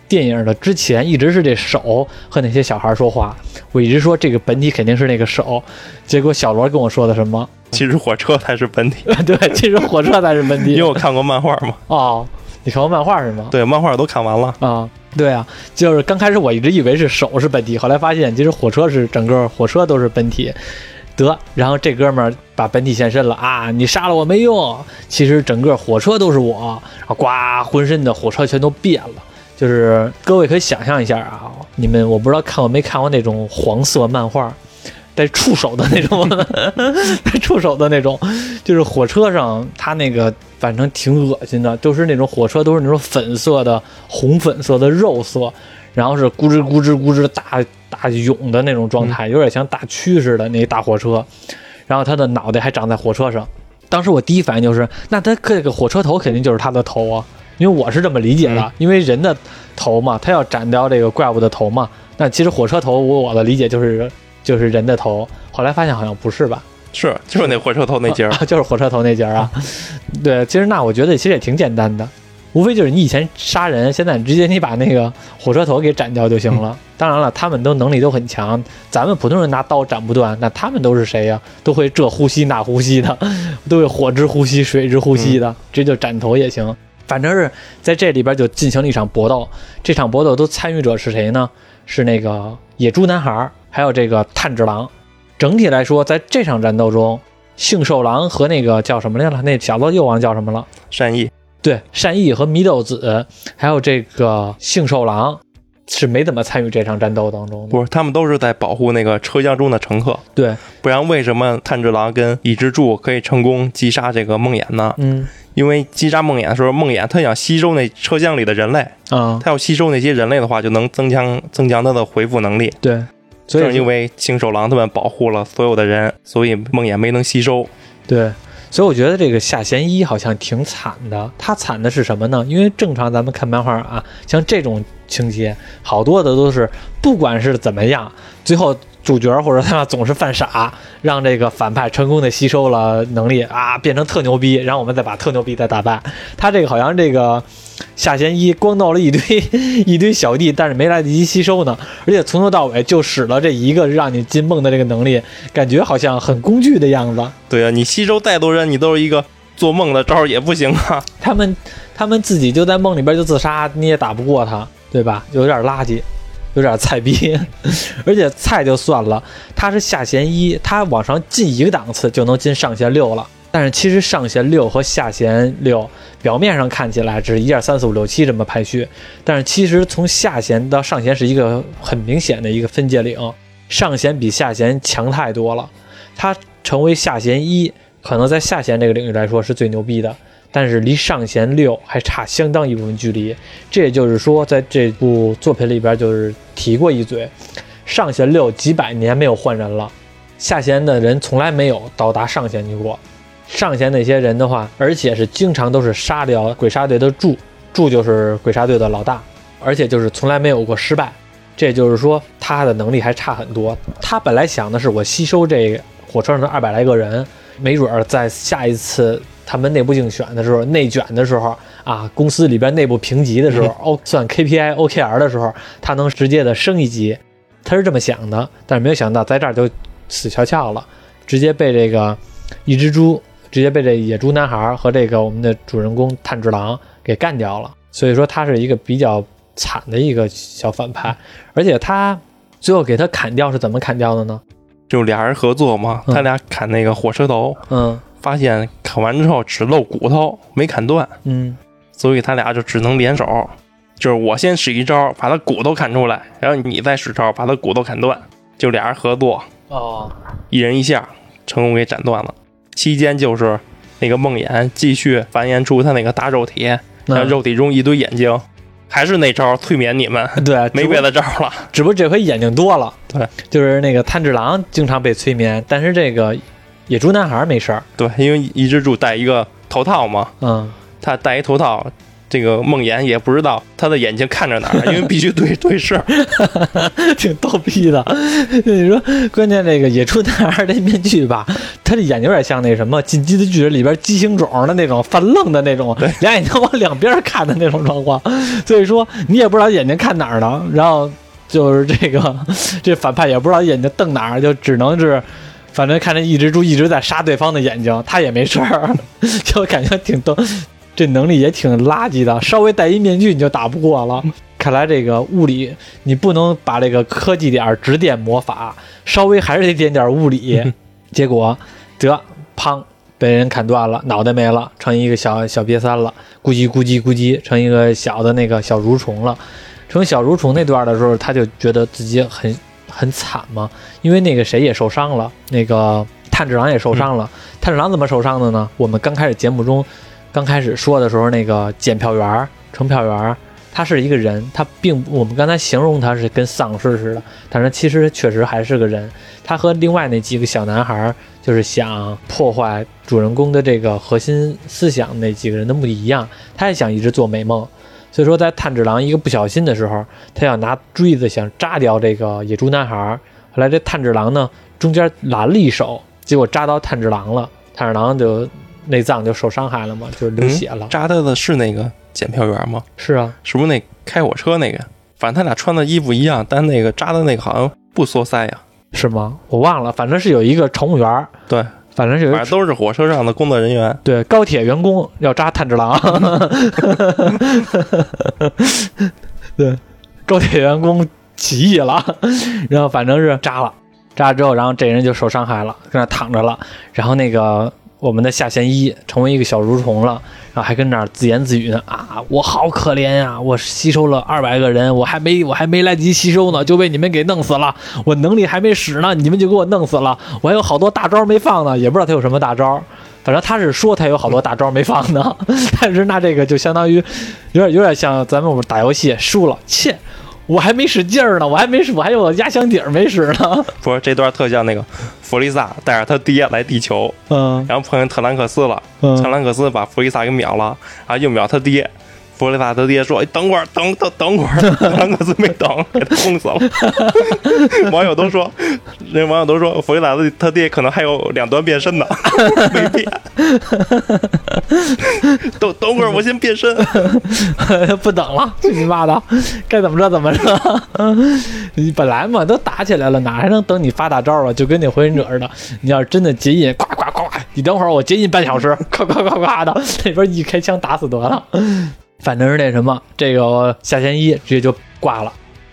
电影的之前一直是这手和那些小孩说话。我一直说这个本体肯定是那个手，结果小罗跟我说的什么？其实火车才是本体，对，其实火车才是本体。因为我看过漫画嘛。哦，你看过漫画是吗？对，漫画都看完了。啊，对啊，就是刚开始我一直以为是手是本体，后来发现其实火车是整个火车都是本体。得，然后这哥们儿把本体现身了啊！你杀了我没用，其实整个火车都是我。然后呱，浑身的火车全都变了。就是各位可以想象一下啊，你们我不知道看过没看过那种黄色漫画，带触手的那种，带触手的那种，就是火车上它那个反正挺恶心的，都是那种火车都是那种粉色的、红粉色的肉色，然后是咕吱咕吱咕吱大大涌的那种状态，有点像大蛆似的那大火车，然后它的脑袋还长在火车上。当时我第一反应就是，那它这个火车头肯定就是它的头啊，因为我是这么理解的，嗯因为人的头嘛，他要斩掉这个怪物的头嘛，那其实火车头我我的理解就是就是人的头，后来发现好像不是吧？是，就是那火车头那节儿。啊，就是火车头那节儿啊。对，其实那我觉得其实也挺简单的，无非就是你以前杀人，现在直接你把那个火车头给斩掉就行了。当然了，他们都能力都很强，咱们普通人拿刀斩不断，那他们都是谁呀、都会这呼吸那呼吸的，都会火之呼吸、水之呼吸的，直接就斩头也行。反正是在这里边就进行了一场搏斗，这场搏斗都参与者是谁呢？是那个野猪男孩，还有这个炭治郎。整体来说，在这场战斗中，幸寿郎和那个叫什么来了？那小子又忘叫什么了。善意，对，善意和祢豆子，还有这个幸寿郎是没怎么参与这场战斗当中的。不是，他们都是在保护那个车厢中的乘客。对，不然为什么炭治郎跟伊之助可以成功击杀这个梦魇呢？嗯因为击杀梦魇的时候，梦魇他想吸收那车厢里的人类，啊，他要吸收那些人类的话，就能增强增强他的回复能力。对，所以正是因为青手狼他们保护了所有的人，所以梦魇没能吸收。对，所以我觉得这个下弦一好像挺惨的。他惨的是什么呢？因为正常咱们看漫画啊，像这种情节，好多的都是不管是怎么样，最后主角或者他总是犯傻，让这个反派成功的吸收了能力啊，变成特牛逼，然后我们再把特牛逼再打败。他这个好像这个。下弦一光到了一堆 一堆小弟，但是没来得及吸收呢，而且从头到尾就使了这一个让你进梦的这个能力，感觉好像很工具的样子。对啊，你吸收再多人，你都是一个做梦的招儿也不行啊。他们他们自己就在梦里边就自杀，你也打不过他，对吧？有点垃圾，有点菜逼，而且菜就算了，他是下弦一，他往上进一个档次就能进上弦六了。但是其实上弦六和下弦六表面上看起来只是一二三四五六七这么排序，但是其实从下弦到上弦是一个很明显的一个分界岭，上弦比下弦强太多了。它成为下弦一，可能在下弦这个领域来说是最牛逼的，但是离上弦六还差相当一部分距离。这也就是说，在这部作品里边就是提过一嘴，上弦六几百年没有换人了，下弦的人从来没有到达上弦去过。上弦那些人的话，而且是经常都是杀掉鬼杀队的柱，柱就是鬼杀队的老大，而且就是从来没有过失败。这也就是说，他的能力还差很多。他本来想的是，我吸收这火车上的二百来个人，没准儿在下一次他们内部竞选的时候、内卷的时候啊，公司里边内部评级的时候，哦，算 KPI、OKR 的时候，他能直接的升一级。他是这么想的，但是没有想到在这儿就死翘翘了，直接被这个一只猪，直接被这野猪男孩和这个我们的主人公炭治郎给干掉了。所以说他是一个比较惨的一个小反派，而且他最后给他砍掉是怎么砍掉的呢？就俩人合作嘛，嗯他俩砍那个火车头，嗯发现砍完之后只露骨头，没砍断，嗯所以他俩就只能联手。就是我先使一招，把他骨头砍出来，然后你再使招，把他骨头砍断，就俩人合作，哦一人一下，成功给斩断了。期间就是那个梦魇继续繁衍出他那个大肉体，他那肉体中一堆眼睛，还是那招催眠你们，对，没别的招了。只不过这回眼睛多了。对，就是那个炭治郎经常被催眠，但是这个野猪男孩没事儿。对，因为一只猪戴一个头套嘛，嗯，他戴一头套，这个梦魇也不知道他的眼睛看着哪儿，因为必须对对视。挺逗逼的。你说，关键这个野猪男孩这面具吧，他这眼睛有点像那什么《进击的巨人》里边畸形种的那种犯愣的那种，俩眼睛往两边看的那种状况。所以说，你也不知道眼睛看哪儿呢。然后就是这个这反派也不知道眼睛瞪哪儿，就只能是。反正看着一只猪一直在杀对方的眼睛，他也没事儿，就感觉挺逗。这能力也挺垃圾的，稍微戴一面具你就打不过了。看来这个物理你不能把这个科技点指点魔法，稍微还是得点点物理。结果得砰被人砍断了，脑袋没了，成一个小小瘪三了，咕叽咕叽咕叽成一个小的那个小蠕虫了。成小蠕虫那段的时候，他就觉得自己很很惨嘛，因为那个谁也受伤了，那个炭治郎也受伤了。炭治郎怎么受伤的呢？我们刚开始节目中刚开始说的时候，那个检票员儿、乘票员儿，他是一个人，他并我们刚才形容他是跟丧尸似的，但是其实确实还是个人。他和另外那几个小男孩儿，就是想破坏主人公的这个核心思想那几个人的目的一样，他也想一直做美梦。所以说，在炭治郎一个不小心的时候，他要拿锥子想扎掉这个野猪男孩儿。后来这炭治郎呢，中间拦了一手，结果扎到炭治郎了，炭治郎就内脏就受伤害了嘛，就流血了。扎他的是那个检票员吗？是啊，是不是那开火车那个？反正他俩穿的衣服一样，但那个扎的那个好像不缩腮呀，是吗？我忘了，反正是有一个乘务员儿，对，反正是有一反正都是火车上的工作人员。对高铁员工要扎炭治郎，对高铁员工起义了，然后反正是扎了，扎了之后，然后这人就受伤害了，在那躺着了，然后那个我们的下弦一成为一个小蠕虫了，然后还跟那儿自言自语呢啊，我好可怜呀，我吸收了二百个人，我还没我还没来得及吸收呢，就被你们给弄死了，我能力还没使呢，你们就给我弄死了，我还有好多大招没放呢，也不知道他有什么大招。反正他是说他有好多大招没放呢，但是那这个就相当于有点有点像咱们我们打游戏输了，切，我还没使劲儿呢，我还没使，我还有压箱底儿没使呢。不是这段特像那个弗利萨带着他爹来地球，嗯。然后碰见特兰克斯了，嗯。特嗯，兰克斯把弗利萨给秒了，然后又秒他爹。弗利萨他爹说：“哎，等会儿，等等等会儿。”特兰克斯没等，给他轰死了。网友都说，那网友都说，弗利萨的他爹可能还有两段变身呢，没变。等等会儿，我先变身。不等了，去你妈的，该怎么着怎么着。你本来嘛都打起来了，哪还能等你发大招啊？就跟那火影者似的，你要是真的结印，咵咵咵咵，你等会儿我结印半小时，呱呱呱呱的，那边一开枪打死得了。反正是那什么，这个下线一直接就挂了，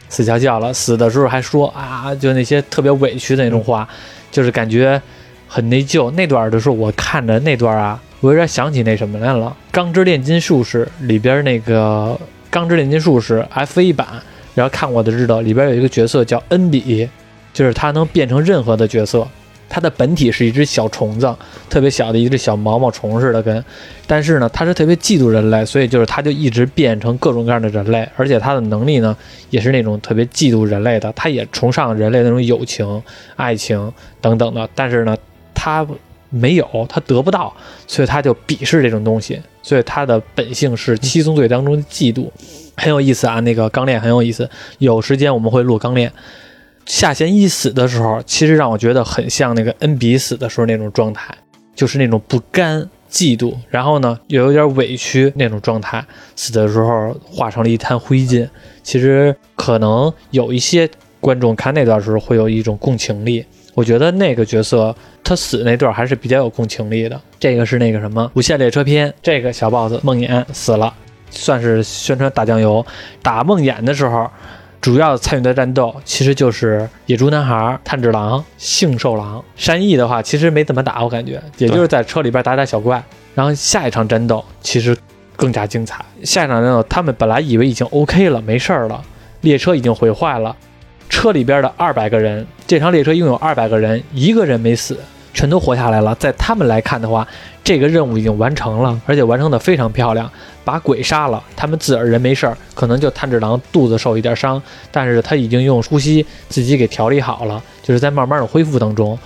死翘翘了。死的时候还说啊，就那些特别委屈的那种话，就是感觉很内疚。那段的时候，我看着那段啊，我有点想起那什么来了，《钢之炼金术士》里边那个《钢之炼金术士》F 一版，然后看过的知道，里边有一个角色叫恩比，就是他能变成任何的角色。它的本体是一只小虫子，特别小的一只小毛毛虫似的，跟，但是呢，它是特别嫉妒人类，所以就是它就一直变成各种各样的人类，而且它的能力呢，也是那种特别嫉妒人类的，它也崇尚人类那种友情、爱情等等的，但是呢，它没有，它得不到，所以它就鄙视这种东西，所以它的本性是七宗罪当中的嫉妒，很有意思啊，那个钢链很有意思，有时间我们会录钢链。下弦一死的时候，其实让我觉得很像那个恩比死的时候那种状态，就是那种不甘、嫉妒，然后呢又有点委屈那种状态。死的时候化成了一滩灰烬。其实可能有一些观众看那段时候会有一种共情力，我觉得那个角色他死那段还是比较有共情力的。这个是那个什么《无限列车篇》，这个小豹子梦魇死了，算是宣传打酱油。打梦魇的时候。主要参与的战斗其实就是野猪男孩、炭治郎、杏寿郎、山义的话，其实没怎么打，我感觉也就是在车里边打打小怪。然后下一场战斗其实更加精彩。下一场战斗，他们本来以为已经 OK 了，没事儿了，列车已经毁坏了，车里边的二百个人，这场列车拥有二百个人，一个人没死，全都活下来了。在他们来看的话，这个任务已经完成了，而且完成的非常漂亮，把鬼杀了，他们自个儿人没事儿，可能就炭治郎肚子受一点伤，但是他已经用呼吸自己给调理好了，就是在慢慢的恢复当中。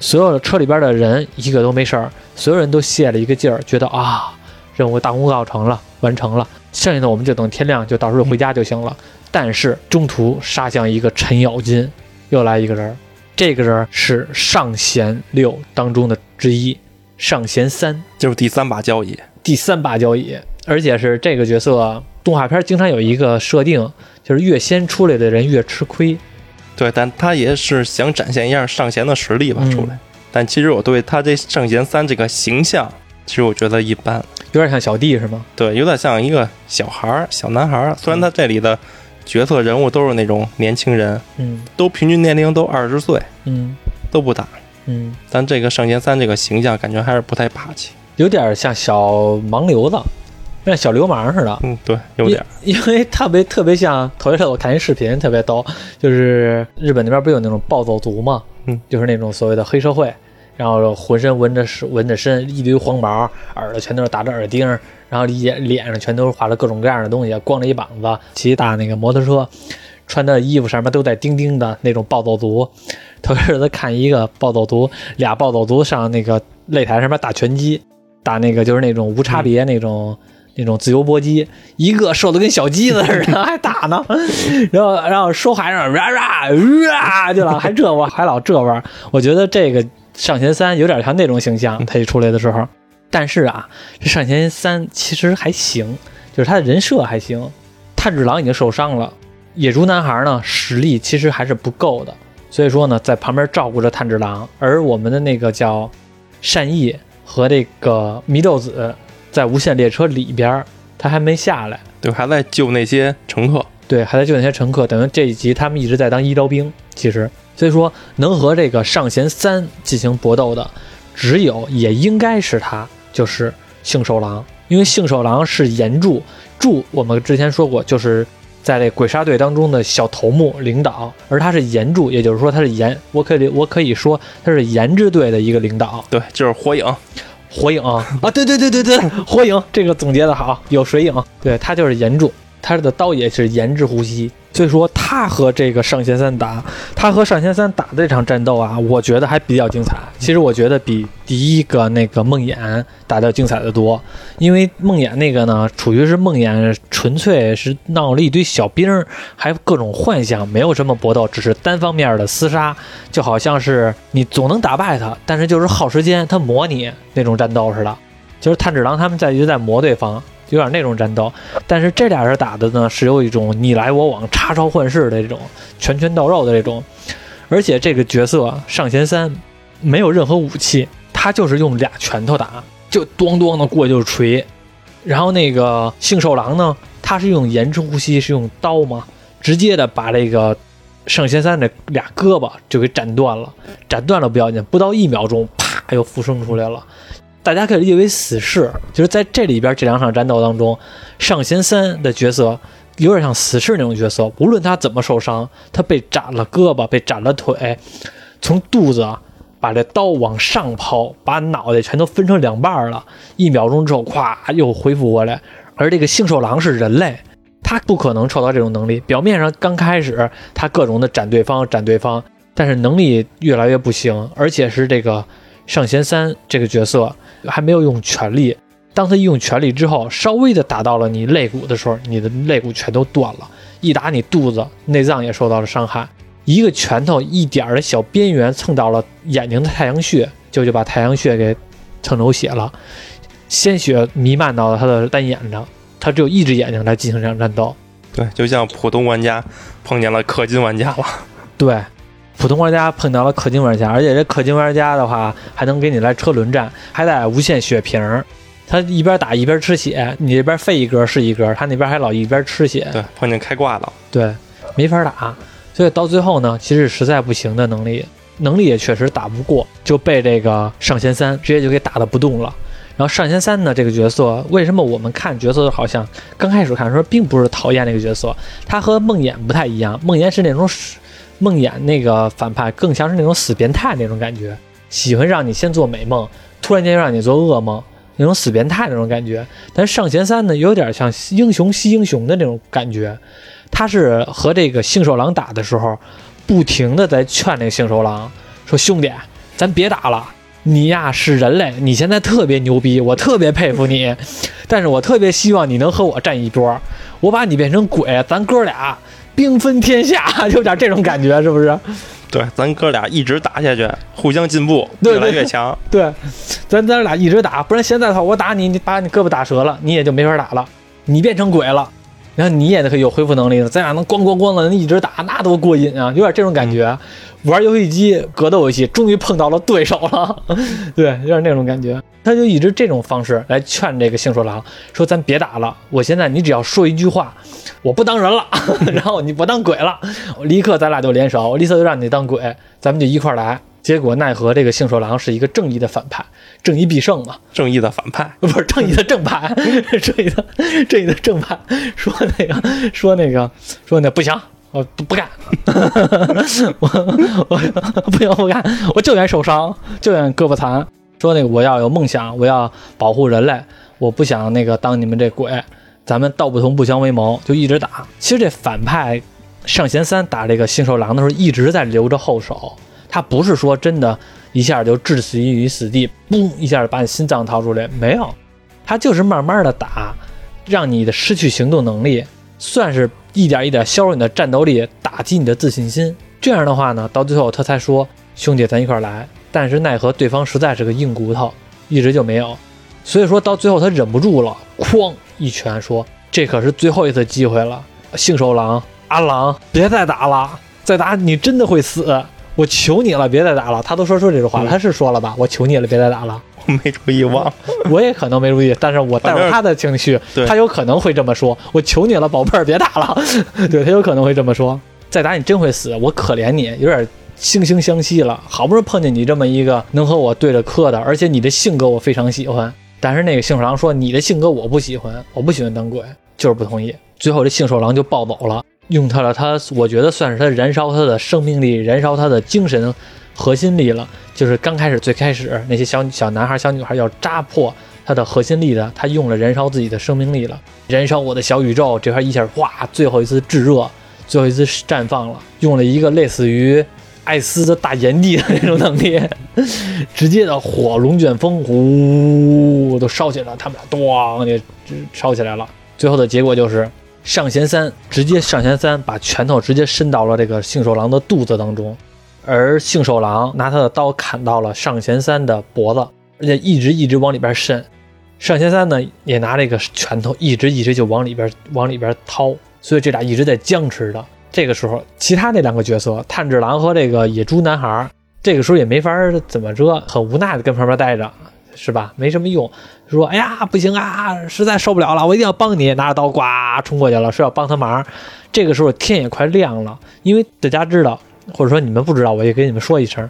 所有的车里边的人一个都没事儿，所有人都泄了一个劲儿，觉得啊，任务大功告成了，完成了，剩下的我们就等天亮，就到时候回家就行了。但是中途杀向一个程咬金，又来一个人儿，这个人是上弦六当中的之一，上弦三就是第三把交椅。第三把交椅，而且是这个角色，动画片经常有一个设定，就是越先出来的人越吃亏。对，但他也是想展现一下上弦的实力吧，嗯出来。但其实我对他这上弦三这个形象，其实我觉得一般。有点像小弟是吗？对，有点像一个小孩儿、小男孩儿。虽然他这里的角色人物都是那种年轻人，嗯都平均年龄都二十岁，嗯都不大。嗯，但这个圣贤三这个形象，感觉还是不太霸气。有点像小盲流子，像小流氓似的。嗯，对，有点儿。因为特别特别像，头一阵我看一视频特别逗，就是日本那边不有那种暴走族嘛，嗯，就是那种所谓的黑社会，然后浑身纹着纹着身，一堆黄毛，耳朵全都是打着耳钉，然后脸脸上全都是画着各种各样的东西，光着一膀子，骑一大那个摩托车，穿的衣服上面都带钉钉的那种暴走族。头一阵子看一个暴走族，俩暴走族上那个擂台上面打拳击，打那个就是那种无差别那种。那种自由搏击，一个瘦的跟小鸡子似的，还打呢，然后然后说话上哇哇哇就老还这味儿，还老这味儿。我觉得这个上弦三有点像那种形象，他一出来的时候。但是啊，这上弦三其实还行，就是他的人设还行。炭治郎已经受伤了，野猪男孩呢实力其实还是不够的，所以说呢在旁边照顾着炭治郎，而我们的那个叫善逸和这个祢豆子。在无限列车里边，他还没下来，对，还在救那些乘客。对，还在救那些乘客。等于这一集他们一直在当医疗兵，其实，所以说能和这个上弦三进行搏斗的，只有也应该是他，就是幸寿郎，因为幸寿郎是岩柱柱，我们之前说过，就是在这鬼杀队当中的小头目领导，而他是岩柱，也就是说他是岩，我可以我可以说他是岩之队的一个领导。对，就是火影。火影啊，对对对对对，火影这个总结的好，有水影，对他就是岩柱，他的刀也是岩之呼吸，所以说他和这个上弦三打，他和上弦三打这场战斗啊，我觉得还比较精彩。其实我觉得比第一个那个梦魇打的精彩的多，因为梦魇那个呢，处于是梦魇纯粹是闹了一堆小兵，还各种幻想，没有什么搏斗，只是单方面的厮杀，就好像是你总能打败他，但是就是耗时间，他磨你那种战斗似的。就是炭治郎他们在一直在磨对方，有点那种战斗。但是这俩人打的呢，是有一种你来我往、插招换式的这种拳拳到肉的这种。而且这个角色上弦三没有任何武器，他就是用俩拳头打，就咣咣的过就是锤。然后那个杏寿郎呢，他是用延迟呼吸，是用刀嘛，直接的把这个上弦三的俩胳膊就给斩断了。斩断了不要紧，不到一秒钟，啪又复生出来了。大家可以理解为死士，就是在这里边这两场战斗当中，上弦三的角色有点像死士那种角色，无论他怎么受伤，他被斩了胳膊，被斩了腿，从肚子把这刀往上抛，把脑袋全都分成两半了，一秒钟之后，咵又恢复过来。而这个杏寿郎是人类，他不可能受到这种能力。表面上刚开始他各种的斩对方，斩对方，但是能力越来越不行，而且是这个上弦三这个角色还没有用全力。当他一用全力之后，稍微的打到了你肋骨的时候，你的肋骨全都断了；一打你肚子，内脏也受到了伤害。一个拳头一点的小边缘蹭到了眼睛的太阳穴，就就把太阳穴给蹭流血了，鲜血弥漫到了他的单眼上，他只有一只眼睛来进行这场战斗。对，就像普通玩家碰见了氪金玩家了。对，普通玩家碰到了氪金玩家，而且这氪金玩家的话还能给你来车轮战，还带无限血瓶儿。他一边打一边吃血，你这边废一格是一格，他那边还老一边吃血。对，碰见开挂的。对，没法打。所以到最后呢，其实实在不行的能力，能力也确实打不过，就被这个上弦三直接就给打的不动了。然后上弦三呢这个角色，为什么我们看角色好像刚开始看的时候并不是讨厌那个角色？他和梦魇不太一样，梦魇是那种死梦魇那个反派更像是那种死变态那种感觉。喜欢让你先做美梦，突然间又让你做噩梦，那种死变态那种感觉。但上弦三呢，有点像英雄惜英雄的那种感觉。他是和这个杏寿郎打的时候，不停的在劝那个杏寿郎说：“兄弟，咱别打了。你呀是人类，你现在特别牛逼，我特别佩服你。但是我特别希望你能和我站一桌，我把你变成鬼，咱哥俩兵分天下，有点这种感觉，是不是？对，咱哥俩一直打下去，互相进步，越来越强。对，咱咱俩一直打，不然现在的话，我打你，你把你胳膊打折了，你也就没法打了，你变成鬼了。”然后你也可以有恢复能力了，咱俩能咣咣咣的一直打，那多过瘾啊！有点这种感觉。玩游戏机格斗游戏，终于碰到了对手了，对，有点那种感觉。他就一直这种方式来劝这个杏寿郎，说咱别打了，我现在你只要说一句话，我不当人了，然后你不当鬼了，我立刻咱俩就联手，我立刻就让你当鬼，咱们就一块儿来。结果奈何这个杏寿郎是一个正义的反派，正义必胜嘛。正义的反派，不是正义的正派，正义的正义的正派，说那个说那个说那不行，我不不干，我我不行不干，我就愿受伤，就愿胳膊残。说那个我要有梦想，我要保护人类，我不想那个当你们这鬼，咱们道不同不相为谋，就一直打。其实这反派上弦三打这个杏寿郎的时候，一直在留着后手，他不是说真的。一下就置死于死地，嘣一下把你心脏掏出来，没有，他就是慢慢的打，让你的失去行动能力，算是一点一点削弱你的战斗力，打击你的自信心。这样的话呢，到最后他才说兄弟咱一块来，但是奈何对方实在是个硬骨头，一直就没有，所以说到最后他忍不住了，哐一拳说这可是最后一次机会了，杏寿郎阿郎别再打了，再打你真的会死。我求你了，别再打了。他都说出这种话了，他是说了吧？我求你了，别再打了。我 没注意忘了，我也可能没注意，但是我带着他的情绪，对他有可能会这么说。我求你了，宝贝儿，别打了。对他有可能会这么说，再打你真会死。我可怜你，有点惺惺相惜了。好不容易碰见你这么一个能和我对着磕的，而且你的性格我非常喜欢。但是那个杏寿郎说你的性格我不喜欢，我不喜欢当鬼，就是不同意。最后这杏寿郎就暴走了。用他了，他我觉得算是他燃烧他的生命力，燃烧他的精神核心力了。就是刚开始最开始那些小小男孩、小女孩要扎破他的核心力的，他用了燃烧自己的生命力了，燃烧我的小宇宙。这块一下哇，最后一次炙热，最后一次绽放了，用了一个类似于艾斯的大炎帝的那种能力，直接的火龙卷风，呼都烧起来了，他们俩咣就烧起来了。最后的结果就是。上弦三直接上弦三把拳头直接伸到了这个杏寿郎的肚子当中，而杏寿郎拿他的刀砍到了上弦三的脖子，而且一直一直往里边伸。上弦三呢也拿这个拳头一直一直就往里边往里边掏，所以这俩一直在僵持着。这个时候，其他那两个角色炭治郎和这个野猪男孩，这个时候也没法怎么着，很无奈的跟旁边待着。是吧？没什么用。说，哎呀，不行啊，实在受不了了，我一定要帮你。拿着刀，呱冲过去了，说要帮他忙。这个时候天也快亮了，因为大家知道，或者说你们不知道，我也给你们说一声。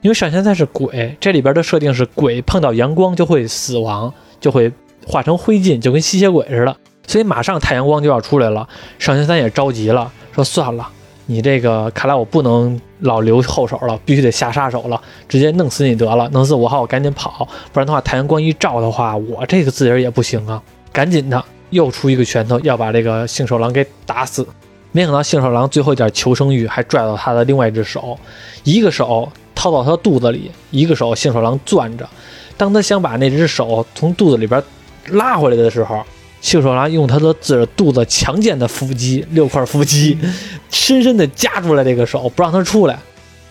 因为上弦三是鬼，这里边的设定是鬼碰到阳光就会死亡，就会化成灰烬，就跟吸血鬼似的。所以马上太阳光就要出来了，上弦三也着急了，说算了。你这个看来我不能老留后手了，必须得下杀手了，直接弄死你得了，弄死我好我赶紧跑，不然的话太阳光一照的话，我这个自己也不行啊，赶紧的又出一个拳头要把这个杏寿郎给打死，没想到杏寿郎最后一点求生欲还拽到他的另外一只手，一个手掏到他肚子里，一个手杏寿郎攥着，当他想把那只手从肚子里边拉回来的时候。杏寿郎用他的自肚子强健的腹肌，六块腹肌，深深的夹住了这个手，不让他出来。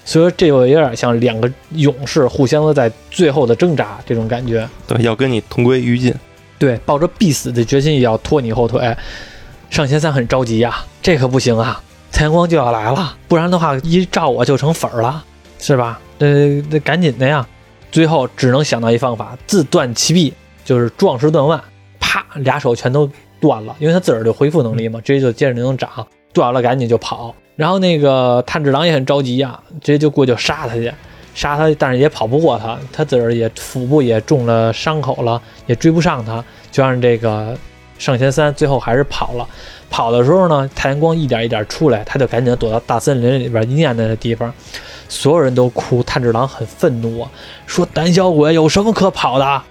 所以说，这就有点像两个勇士互相的在最后的挣扎这种感觉。对，要跟你同归于尽。对，抱着必死的决心也要拖你后腿。上弦三很着急呀，这可不行啊，太阳光就要来了，不然的话一照我就成粉儿了，是吧？呃，那赶紧的呀。最后只能想到一方法，自断其臂，就是壮士断腕。啪，俩手全都断了，因为他自个儿就恢复能力嘛，直接就接着能长。断了赶紧就跑，然后那个炭治郎也很着急呀，直接就过去杀他去，杀他，但是也跑不过他，他自个儿也腹部也中了伤口了，也追不上他，就让这个上弦三最后还是跑了。跑的时候呢，太阳光一点一点出来，他就赶紧躲到大森林里边阴暗的地方。所有人都哭。炭治郎很愤怒啊，说：“胆小鬼有什么可跑的？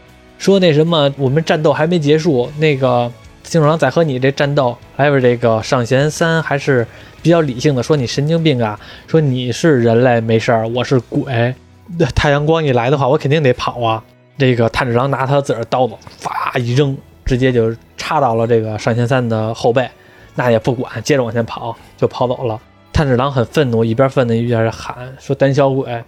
说那什么，我们战斗还没结束，那个杏寿郎在和你这战斗，还有这个上弦三还是比较理性的，说你神经病啊，说你是人类没事儿，我是鬼，太阳光一来的话，我肯定得跑啊。”这个炭治郎拿他自个儿刀子，发一扔，直接就插到了这个上弦三的后背，那也不管，接着往前跑，就跑走了。炭治郎很愤怒，一边愤怒一边喊说：“胆小鬼！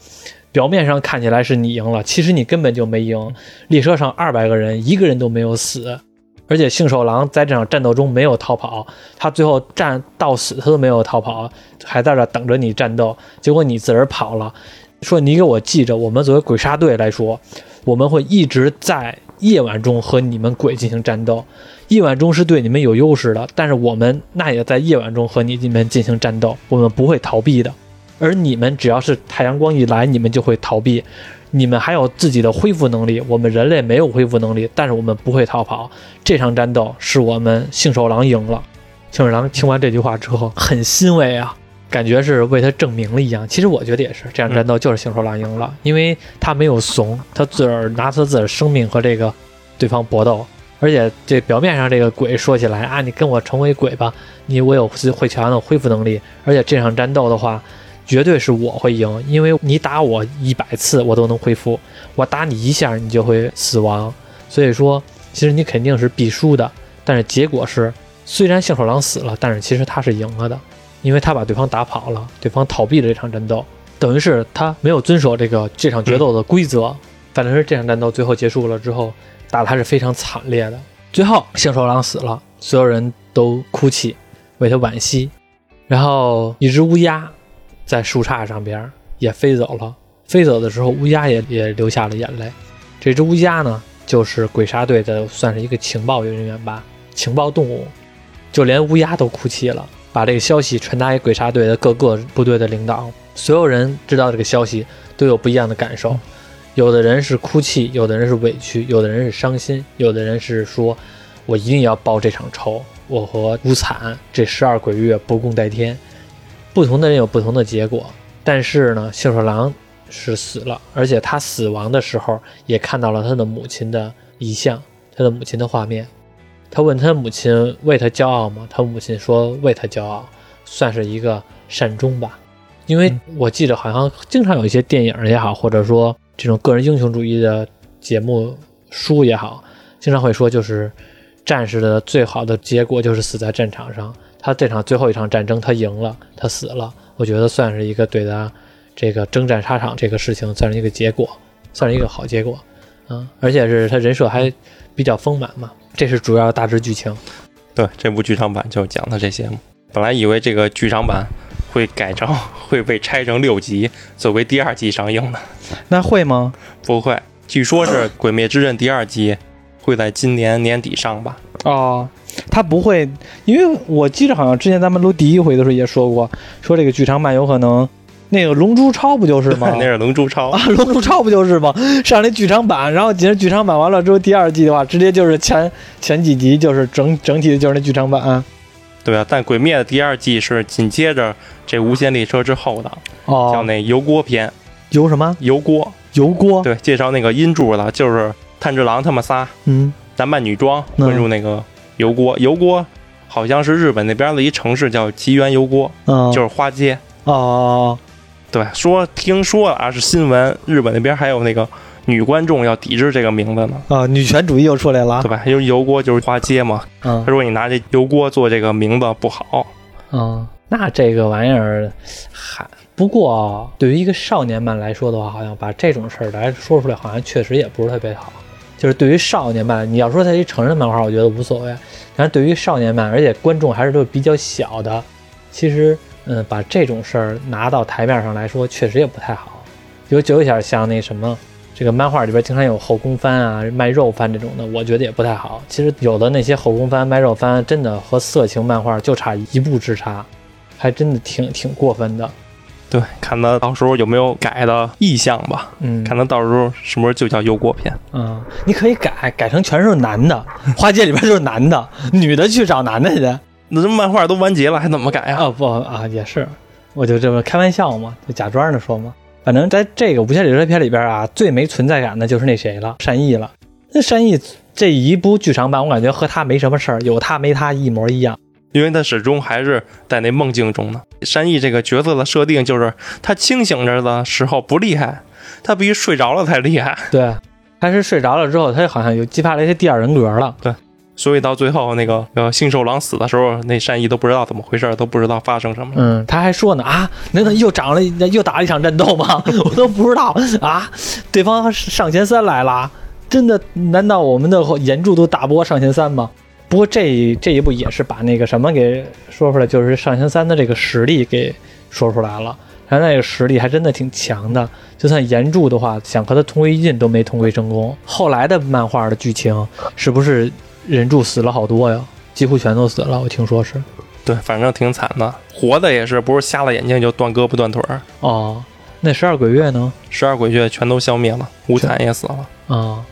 表面上看起来是你赢了，其实你根本就没赢。列车上二百个人，一个人都没有死，而且杏寿郎在这场战斗中没有逃跑，他最后战到死他都没有逃跑，还在这等着你战斗。结果你自个儿跑了，说你给我记着，我们作为鬼杀队来说。”我们会一直在夜晚中和你们鬼进行战斗，夜晚中是对你们有优势的，但是我们那也在夜晚中和你们进行战斗，我们不会逃避的。而你们只要是太阳光一来，你们就会逃避。你们还有自己的恢复能力，我们人类没有恢复能力，但是我们不会逃跑。这场战斗是我们杏寿郎赢了。杏寿郎听完这句话之后很欣慰啊。感觉是为他证明了一样，其实我觉得也是，这场战斗就是杏寿郎赢了，因为他没有怂，他自个儿拿他自个儿生命和这个对方搏斗，而且这表面上这个鬼说起来啊，你跟我成为鬼吧，你我有会强的恢复能力，而且这场战斗的话，绝对是我会赢，因为你打我一百次我都能恢复，我打你一下你就会死亡，所以说其实你肯定是必输的，但是结果是虽然杏寿郎死了，但是其实他是赢了的。因为他把对方打跑了，对方逃避了这场战斗，等于是他没有遵守这个这场决斗的规则。反正是这场战斗最后结束了之后，打的还是非常惨烈的。最后杏寿郎死了，所有人都哭泣，为他惋惜。然后一只乌鸦在树杈上边也飞走了，飞走的时候乌鸦也也流下了眼泪。这只乌鸦呢，就是鬼杀队的，算是一个情报人员吧，情报动物，就连乌鸦都哭泣了。把这个消息传达给鬼杀队的各个部队的领导，所有人知道这个消息都有不一样的感受，有的人是哭泣，有的人是委屈，有的人是伤心，有的人是说：“我一定要报这场仇，我和乌惨这十二鬼月不共戴天。”不同的人有不同的结果，但是呢，杏寿郎是死了，而且他死亡的时候也看到了他的母亲的遗像，他的母亲的画面。他问他母亲为他骄傲吗？他母亲说为他骄傲，算是一个善终吧。因为我记得好像经常有一些电影也好，或者说这种个人英雄主义的节目书也好，经常会说就是战士的最好的结果就是死在战场上。他这场最后一场战争他赢了，他死了，我觉得算是一个对他这个征战沙场这个事情算是一个结果，算是一个好结果。嗯，而且是他人设还比较丰满嘛。这是主要大致剧情，对这部剧场版就讲的这些嘛。本来以为这个剧场版会改成会被拆成六集作为第二季上映的，那会吗？不会，据说是《鬼灭之刃》第二季会在今年年底上吧？哦，他不会，因为我记得好像之前咱们录第一回的时候也说过，说这个剧场版有可能。那个《龙珠超》不就是吗？那是《龙珠超》啊，《龙珠超》不就是吗？上那剧场版，然后紧着剧场版完了之后，第二季的话，直接就是前前几集就是整整体的就是那剧场版。对啊，但《鬼灭》的第二季是紧接着这《无限列车》之后的，叫那油锅篇。油什么？油锅。油锅。对，介绍那个音柱的，就是炭治郎他们仨，嗯，男扮女装混入那个油锅。油锅好像是日本那边的一城市，叫吉原油锅，嗯就是花街。哦。对，说听说啊，是新闻，日本那边还有那个女观众要抵制这个名字呢。啊，女权主义又出来了，对吧？因为油锅就是花街嘛。嗯，他说你拿这油锅做这个名字不好。嗯，那这个玩意儿还不过，对于一个少年漫来说的话，好像把这种事儿来说出来，好像确实也不是特别好。就是对于少年漫，你要说它一成人漫画，我觉得无所谓。但是对于少年漫，而且观众还是都比较小的，其实。嗯，把这种事儿拿到台面上来说，确实也不太好。有就有点像那什么，这个漫画里边经常有后宫番啊、卖肉番这种的，我觉得也不太好。其实有的那些后宫番、卖肉番，真的和色情漫画就差一步之差，还真的挺挺过分的。对，看他到时候有没有改的意向吧。嗯，看他到时候什么时候就叫油锅片。嗯，你可以改改成全是男的，花街里边就是男的，女的去找男的去。那这漫画都完结了，还怎么改呀？啊不啊，也是，我就这么开玩笑嘛，就假装的说嘛。反正在这个无限列车篇里边啊，最没存在感的就是那谁了，善意了。那善意这一部剧场版，我感觉和他没什么事儿，有他没他一模一样。因为他始终还是在那梦境中呢。山翼这个角色的设定就是他清醒着的时候不厉害，他必须睡着了才厉害。对，他是睡着了之后，他好像又激发了一些第二人格了。对所以到最后那个呃星兽狼死的时候，那山翼都不知道怎么回事，都不知道发生什么了。嗯，他还说呢啊，难道又长了 又打了一场战斗吗？我都不知道啊，对方上前三来了，真的？难道我们的岩柱都打不过上前三吗？不过这这一部也是把那个什么给说出来，就是上弦三的这个实力给说出来了。然后那个实力还真的挺强的，就算岩柱的话，想和他同归于尽都没同归成功。后来的漫画的剧情是不是人柱死了好多呀？几乎全都死了，我听说是。对，反正挺惨的。活的也是，不是瞎了眼睛就断胳膊断腿儿。哦，那十二鬼月呢？十二鬼月全都消灭了，无惨也死了。啊，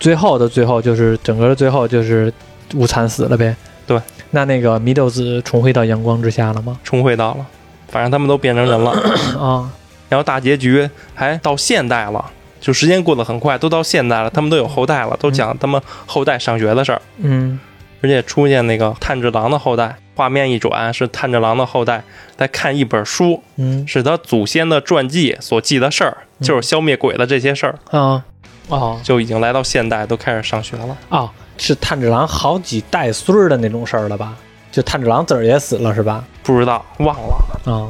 最后的最后就是整个的最后就是无惨死了呗。对，那那个祢豆子重回到阳光之下了吗？重回到了，反正他们都变成人了。啊，然后大结局还到现代了，就时间过得很快，都到现代了，他们都有后代了，都讲他们后代上学的事儿，嗯。而且出现那个炭治郎的后代，画面一转是炭治郎的后代在看一本书，嗯。是他祖先的传记所记的事儿，就是消灭鬼的这些事儿，啊。哦。就已经来到现代，都开始上学了。哦，是炭治郎好几代孙儿的那种事儿了吧？就炭治郎自儿也死了是吧？不知道忘了，啊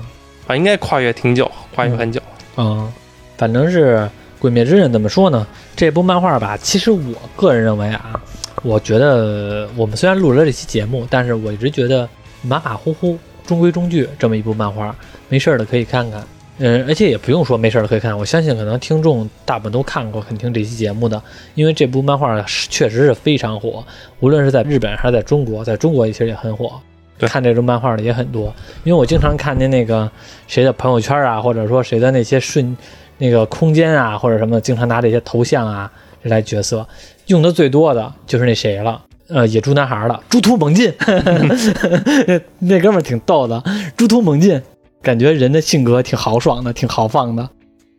啊，应该跨越挺久，跨越很久。啊，反正是《鬼灭之刃》怎么说呢？这部漫画吧，其实我个人认为啊，我觉得我们虽然录了这期节目，但是我一直觉得马马虎虎、中规中矩这么一部漫画，没事儿的可以看看。嗯，而且也不用说没事儿可以看，我相信可能听众大部分都看过，肯听这期节目的，因为这部漫画是确实是非常火，无论是在日本还是在中国，在中国其实也很火。看这种漫画的也很多，因为我经常看见那个谁的朋友圈啊，或者说谁的那些瞬那个空间啊，或者什么，经常拿这些头像啊来角色，用的最多的就是那谁了，呃，野猪男孩了，猪突猛进，那哥们儿挺逗的，猪突猛进，感觉人的性格挺豪爽的，挺豪放的。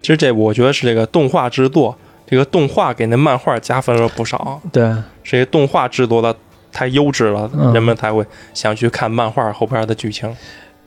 其实这我觉得是这个动画制作，这个动画给那漫画加分了不少，对，是这个动画制作的太优质了，嗯人们才会想去看漫画后边的剧情。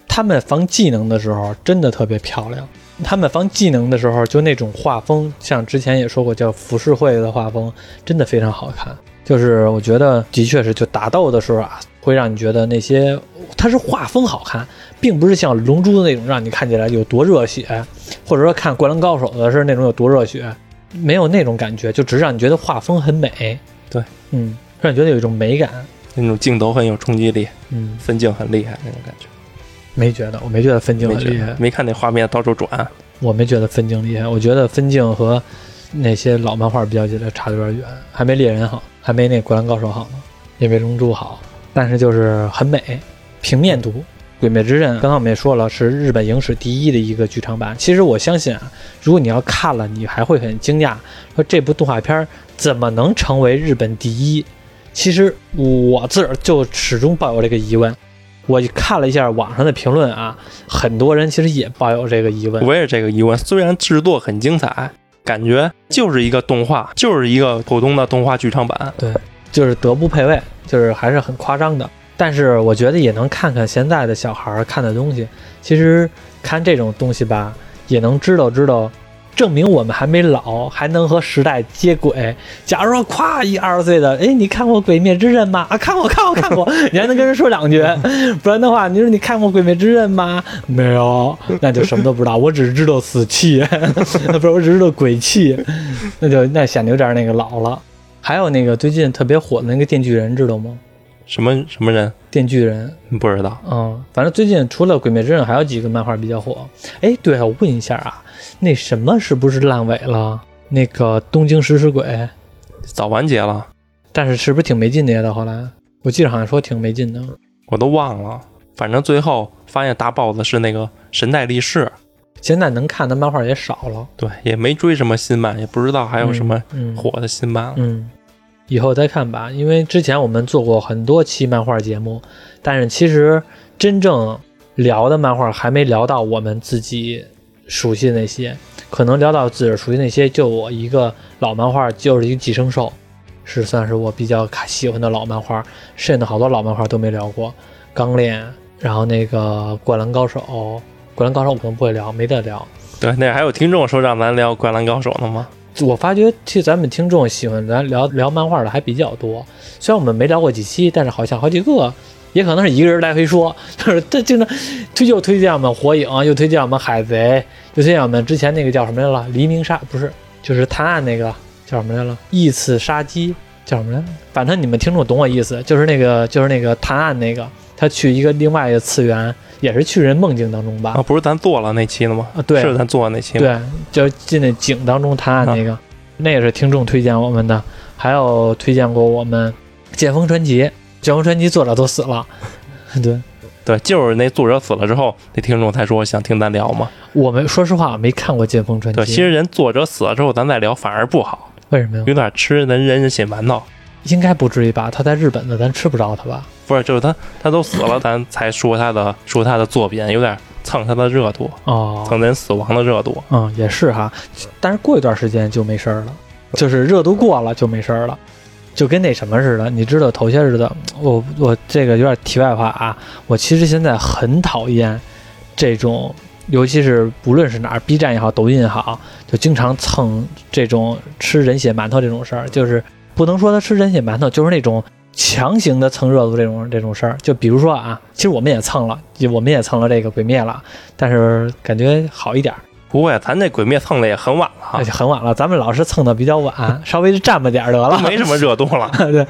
他们放技能的时候真的特别漂亮。他们放技能的时候，就那种画风，像之前也说过，叫浮世绘的画风，真的非常好看。就是我觉得的确是，就打斗的时候啊，会让你觉得那些它是画风好看，并不是像龙珠那种让你看起来有多热血，或者说看灌篮高手的是那种有多热血，没有那种感觉，就只是让你觉得画风很美。对，嗯，让你觉得有一种美感。那种镜头很有冲击力，嗯，分镜很厉害那种感觉。没觉得，我没觉得分镜很厉害得，。没看那画面到处转，我没觉得分镜厉害，我觉得分镜和那些老漫画比较起来差得有点远，还没猎人好，还没那灌篮高手好呢，也没龙珠好，但是就是很美，平面图。《鬼灭之刃》刚刚我们也说了，是日本影史第一的一个剧场版。其实我相信啊，如果你要看了，你还会很惊讶，说这部动画片儿怎么能成为日本第一？其实我自个儿就始终抱有这个疑问。我看了一下网上的评论啊，很多人其实也抱有这个疑问。我也是这个疑问。虽然制作很精彩，感觉就是一个动画，就是一个普通的动画剧场版。对就是德不配位，就是还是很夸张的。但是我觉得也能看看现在的小孩儿看的东西，其实看这种东西吧，也能知道知道，证明我们还没老，还能和时代接轨。假如说夸一二十岁的，哎，你看过《鬼灭之刃》吗？啊，看过，看过，看过，你还能跟人说两句。不然的话，你说你看过《鬼灭之刃》吗？没有，那就什么都不知道。我只知道死气，不是，我只知道鬼气，那就那显得有点那个老了。还有那个最近特别火的那个电锯人，知道吗？什么什么人电锯人，不知道？嗯，反正最近除了《鬼灭之刃》，还有几个漫画比较火。哎，对了，我问一下啊，那什么是不是烂尾了？那个《东京食尸鬼》，早完结了，但是是不是挺没劲的呀？到后来，我记得好像说挺没劲的。我都忘了。反正最后发现大 boss 是那个神代力士，现在能看的漫画也少了，对，也没追什么新漫，也不知道还有什么嗯火的新漫了。嗯，以后再看吧。因为之前我们做过很多期漫画节目，但是其实真正聊的漫画还没聊到我们自己熟悉的那些。可能聊到自己熟悉那些就我一个老漫画就是一个寄生兽，是算是我比较喜欢的老漫画，甚至好多老漫画都没聊过，钢炼，然后那个灌篮高手，灌篮高手我可能不会聊，没得聊。对，那还有听众说让咱聊《灌篮高手》呢吗？我发觉其实咱们听众喜欢咱聊聊漫画的还比较多，虽然我们没聊过几期，但是好像好几个，也可能是一个人来回说，就是他经常推又推荐我们火影，又推荐我们海贼，又推荐我们之前那个叫什么来了？黎明杀不是，就是探案那个叫什么来了？异次杀机叫什么来着？反正你们听众懂我意思，就是那个就是那个探案那个，他去一个另外一个次元，也是去人梦境当中吧？啊，不是咱做了那期了吗？啊，对，是咱做的那期吗？对，就进那井当中探案那个，那也是听众推荐我们的，还有推荐过我们《剑锋传奇》，《剑锋传奇》作者都死了，对对，就是那作者死了之后，那听众才说想听咱聊嘛。我们说实话没看过《剑锋传奇对，》，其实人作者死了之后，咱再聊反而不好，为什么呀？有点吃人人家血馒头。应该不至于吧？他在日本的，咱吃不着他吧？不是，就是他他都死了，咱才说他的说他的作品有点蹭他的热度，哦，蹭人死亡的热度。嗯，也是哈，但是过一段时间就没事儿了，就是热度过了就没事儿了，就跟那什么似的。你知道头些日子，我我这个有点题外话啊，我其实现在很讨厌这种，尤其是不论是哪儿，B 站也好，抖音也好，就经常蹭这种吃人血馒头这种事儿，就是不能说他吃人血馒头，就是那种。强行的蹭热度这种这种事儿，就比如说啊，其实我们也蹭了，就我们也蹭了这个鬼灭了，但是感觉好一点儿。不会，咱那鬼灭蹭的也很晚了很晚了，咱们老是蹭的比较晚，稍微占吧点儿得了。没什么热度了。对，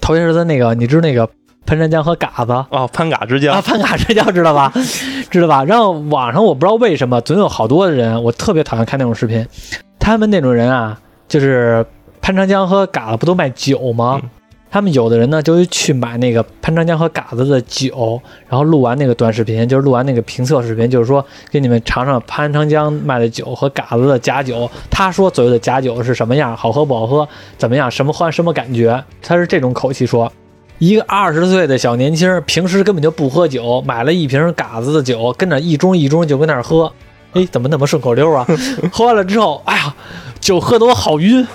头些日子那个，你知道那个潘长江和嘎子哦，潘嘎之啊，交，潘嘎之交知道吧？知道吧？然后网上我不知道为什么总有好多的人，我特别讨厌看那种视频，他们那种人啊，就是潘长江和嘎子不都卖酒吗？嗯他们有的人呢，就去买那个潘长江和嘎子的酒，然后录完那个短视频，就是录完那个评测视频，就是说给你们尝尝潘长江卖的酒和嘎子的假酒。他说所谓的假酒是什么样，好喝不好喝，怎么样，什么喝什么感觉，他是这种口气说。一个二十岁的小年轻，平时根本就不喝酒，买了一瓶嘎子的酒，跟那一盅一盅就跟那儿喝。哎，怎么那么顺口溜啊？喝完了之后，哎呀，酒喝的我好晕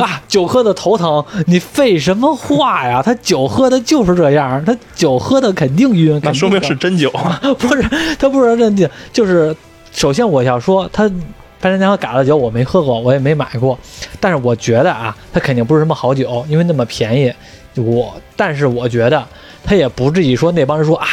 啊，酒喝的头疼。你废什么话呀？他酒喝的就是这样，他酒喝的肯定晕。那说明是真酒。不是他不是真酒，就是首先我要说他潘长江和嘎子酒我没喝过，我也没买过，但是我觉得啊，它肯定不是什么好酒，因为那么便宜。我但是我觉得他也不至于说那帮人说啊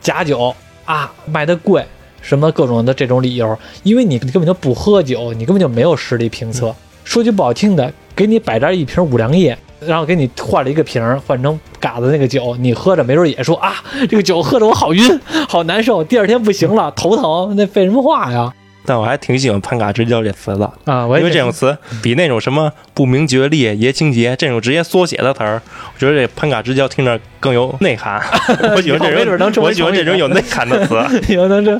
假酒啊卖的贵。什么各种的这种理由，因为你根本就不喝酒，你根本就没有实力评测。说句不好听的，给你摆这儿一瓶五粮液，然后给你换了一个瓶儿，换成嘎子那个酒，你喝着没准也说啊，这个酒喝着我好晕，好难受，第二天不行了，头疼，那废什么话呀？但我还挺喜欢“潘嘎之交”这词的，啊，我也因为这种词比那种什么不明觉厉、爷青结这种直接缩写的词儿，我觉得这“潘嘎之交”听着更有内涵。我喜欢这种，我喜欢这种有内涵的词。以后能成，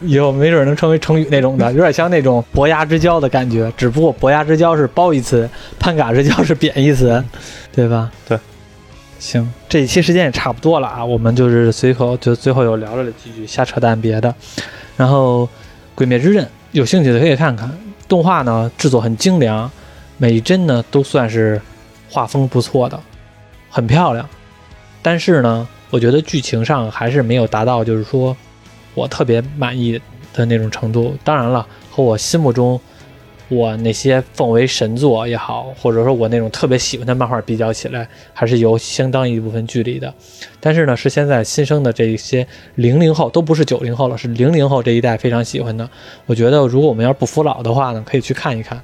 以后没准能成为成语那种的，有点像那种伯牙之交的感觉，只不过伯牙之交是褒义词，潘嘎之交是贬义词，对吧？对。行，这一期时间也差不多了啊，我们就是随口就最后又聊了几句瞎扯淡别的，然后《鬼灭之刃》有兴趣的可以看看，动画呢制作很精良，每一帧呢都算是画风不错的，很漂亮，但是呢，我觉得剧情上还是没有达到，就是说我特别满意的那种程度。当然了，和我心目中我那些奉为神作也好，或者说我那种特别喜欢的漫画比较起来，还是有相当一部分距离的。但是呢，是现在新生的这一些零零后，都不是九零后了，是零零后这一代非常喜欢的。我觉得，如果我们要是不服老的话呢，可以去看一看。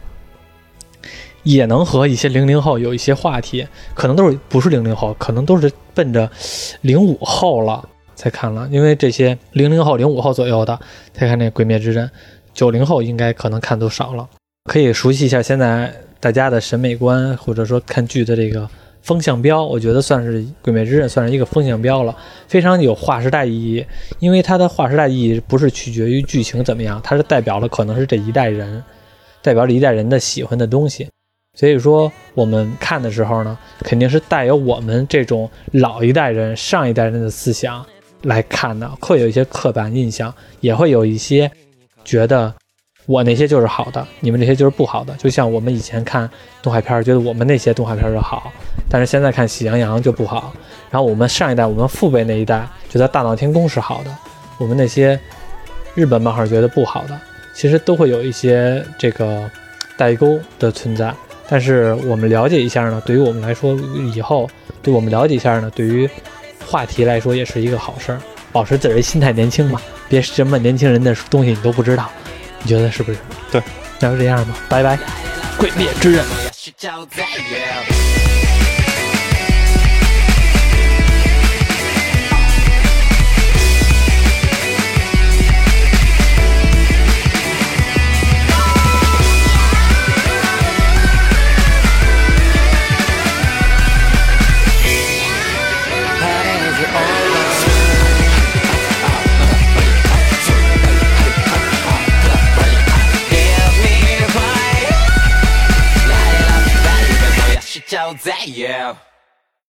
也能和一些零零后有一些话题，可能都是不是零零后，可能都是奔着零五后了才看了，因为这些零零后、零五后左右的才看那《鬼灭之刃》，九零后应该可能看都少了。可以熟悉一下现在大家的审美观，或者说看剧的这个风向标，我觉得算是《鬼灭之刃》算是一个风向标了，非常有划时代意义。因为它的划时代意义不是取决于剧情怎么样，它是代表了可能是这一代人，代表了一代人的喜欢的东西。所以说，我们看的时候呢，肯定是带有我们这种老一代人、上一代人的思想来看的，会有一些刻板印象，也会有一些觉得我那些就是好的，你们这些就是不好的。就像我们以前看动画片，觉得我们那些动画片就好，但是现在看《喜羊羊》就不好。然后我们上一代，我们父辈那一代觉得《大闹天宫》是好的，我们那些日本漫画觉得不好的，其实都会有一些这个代沟的存在。但是我们了解一下呢，对于我们来说，以后对我们了解一下呢，对于话题来说也是一个好事儿。保持自己的心态年轻嘛，别什么年轻人的东西你都不知道，你觉得是不是？对，那就这样吧，拜拜。鬼灭之刃。叫再也。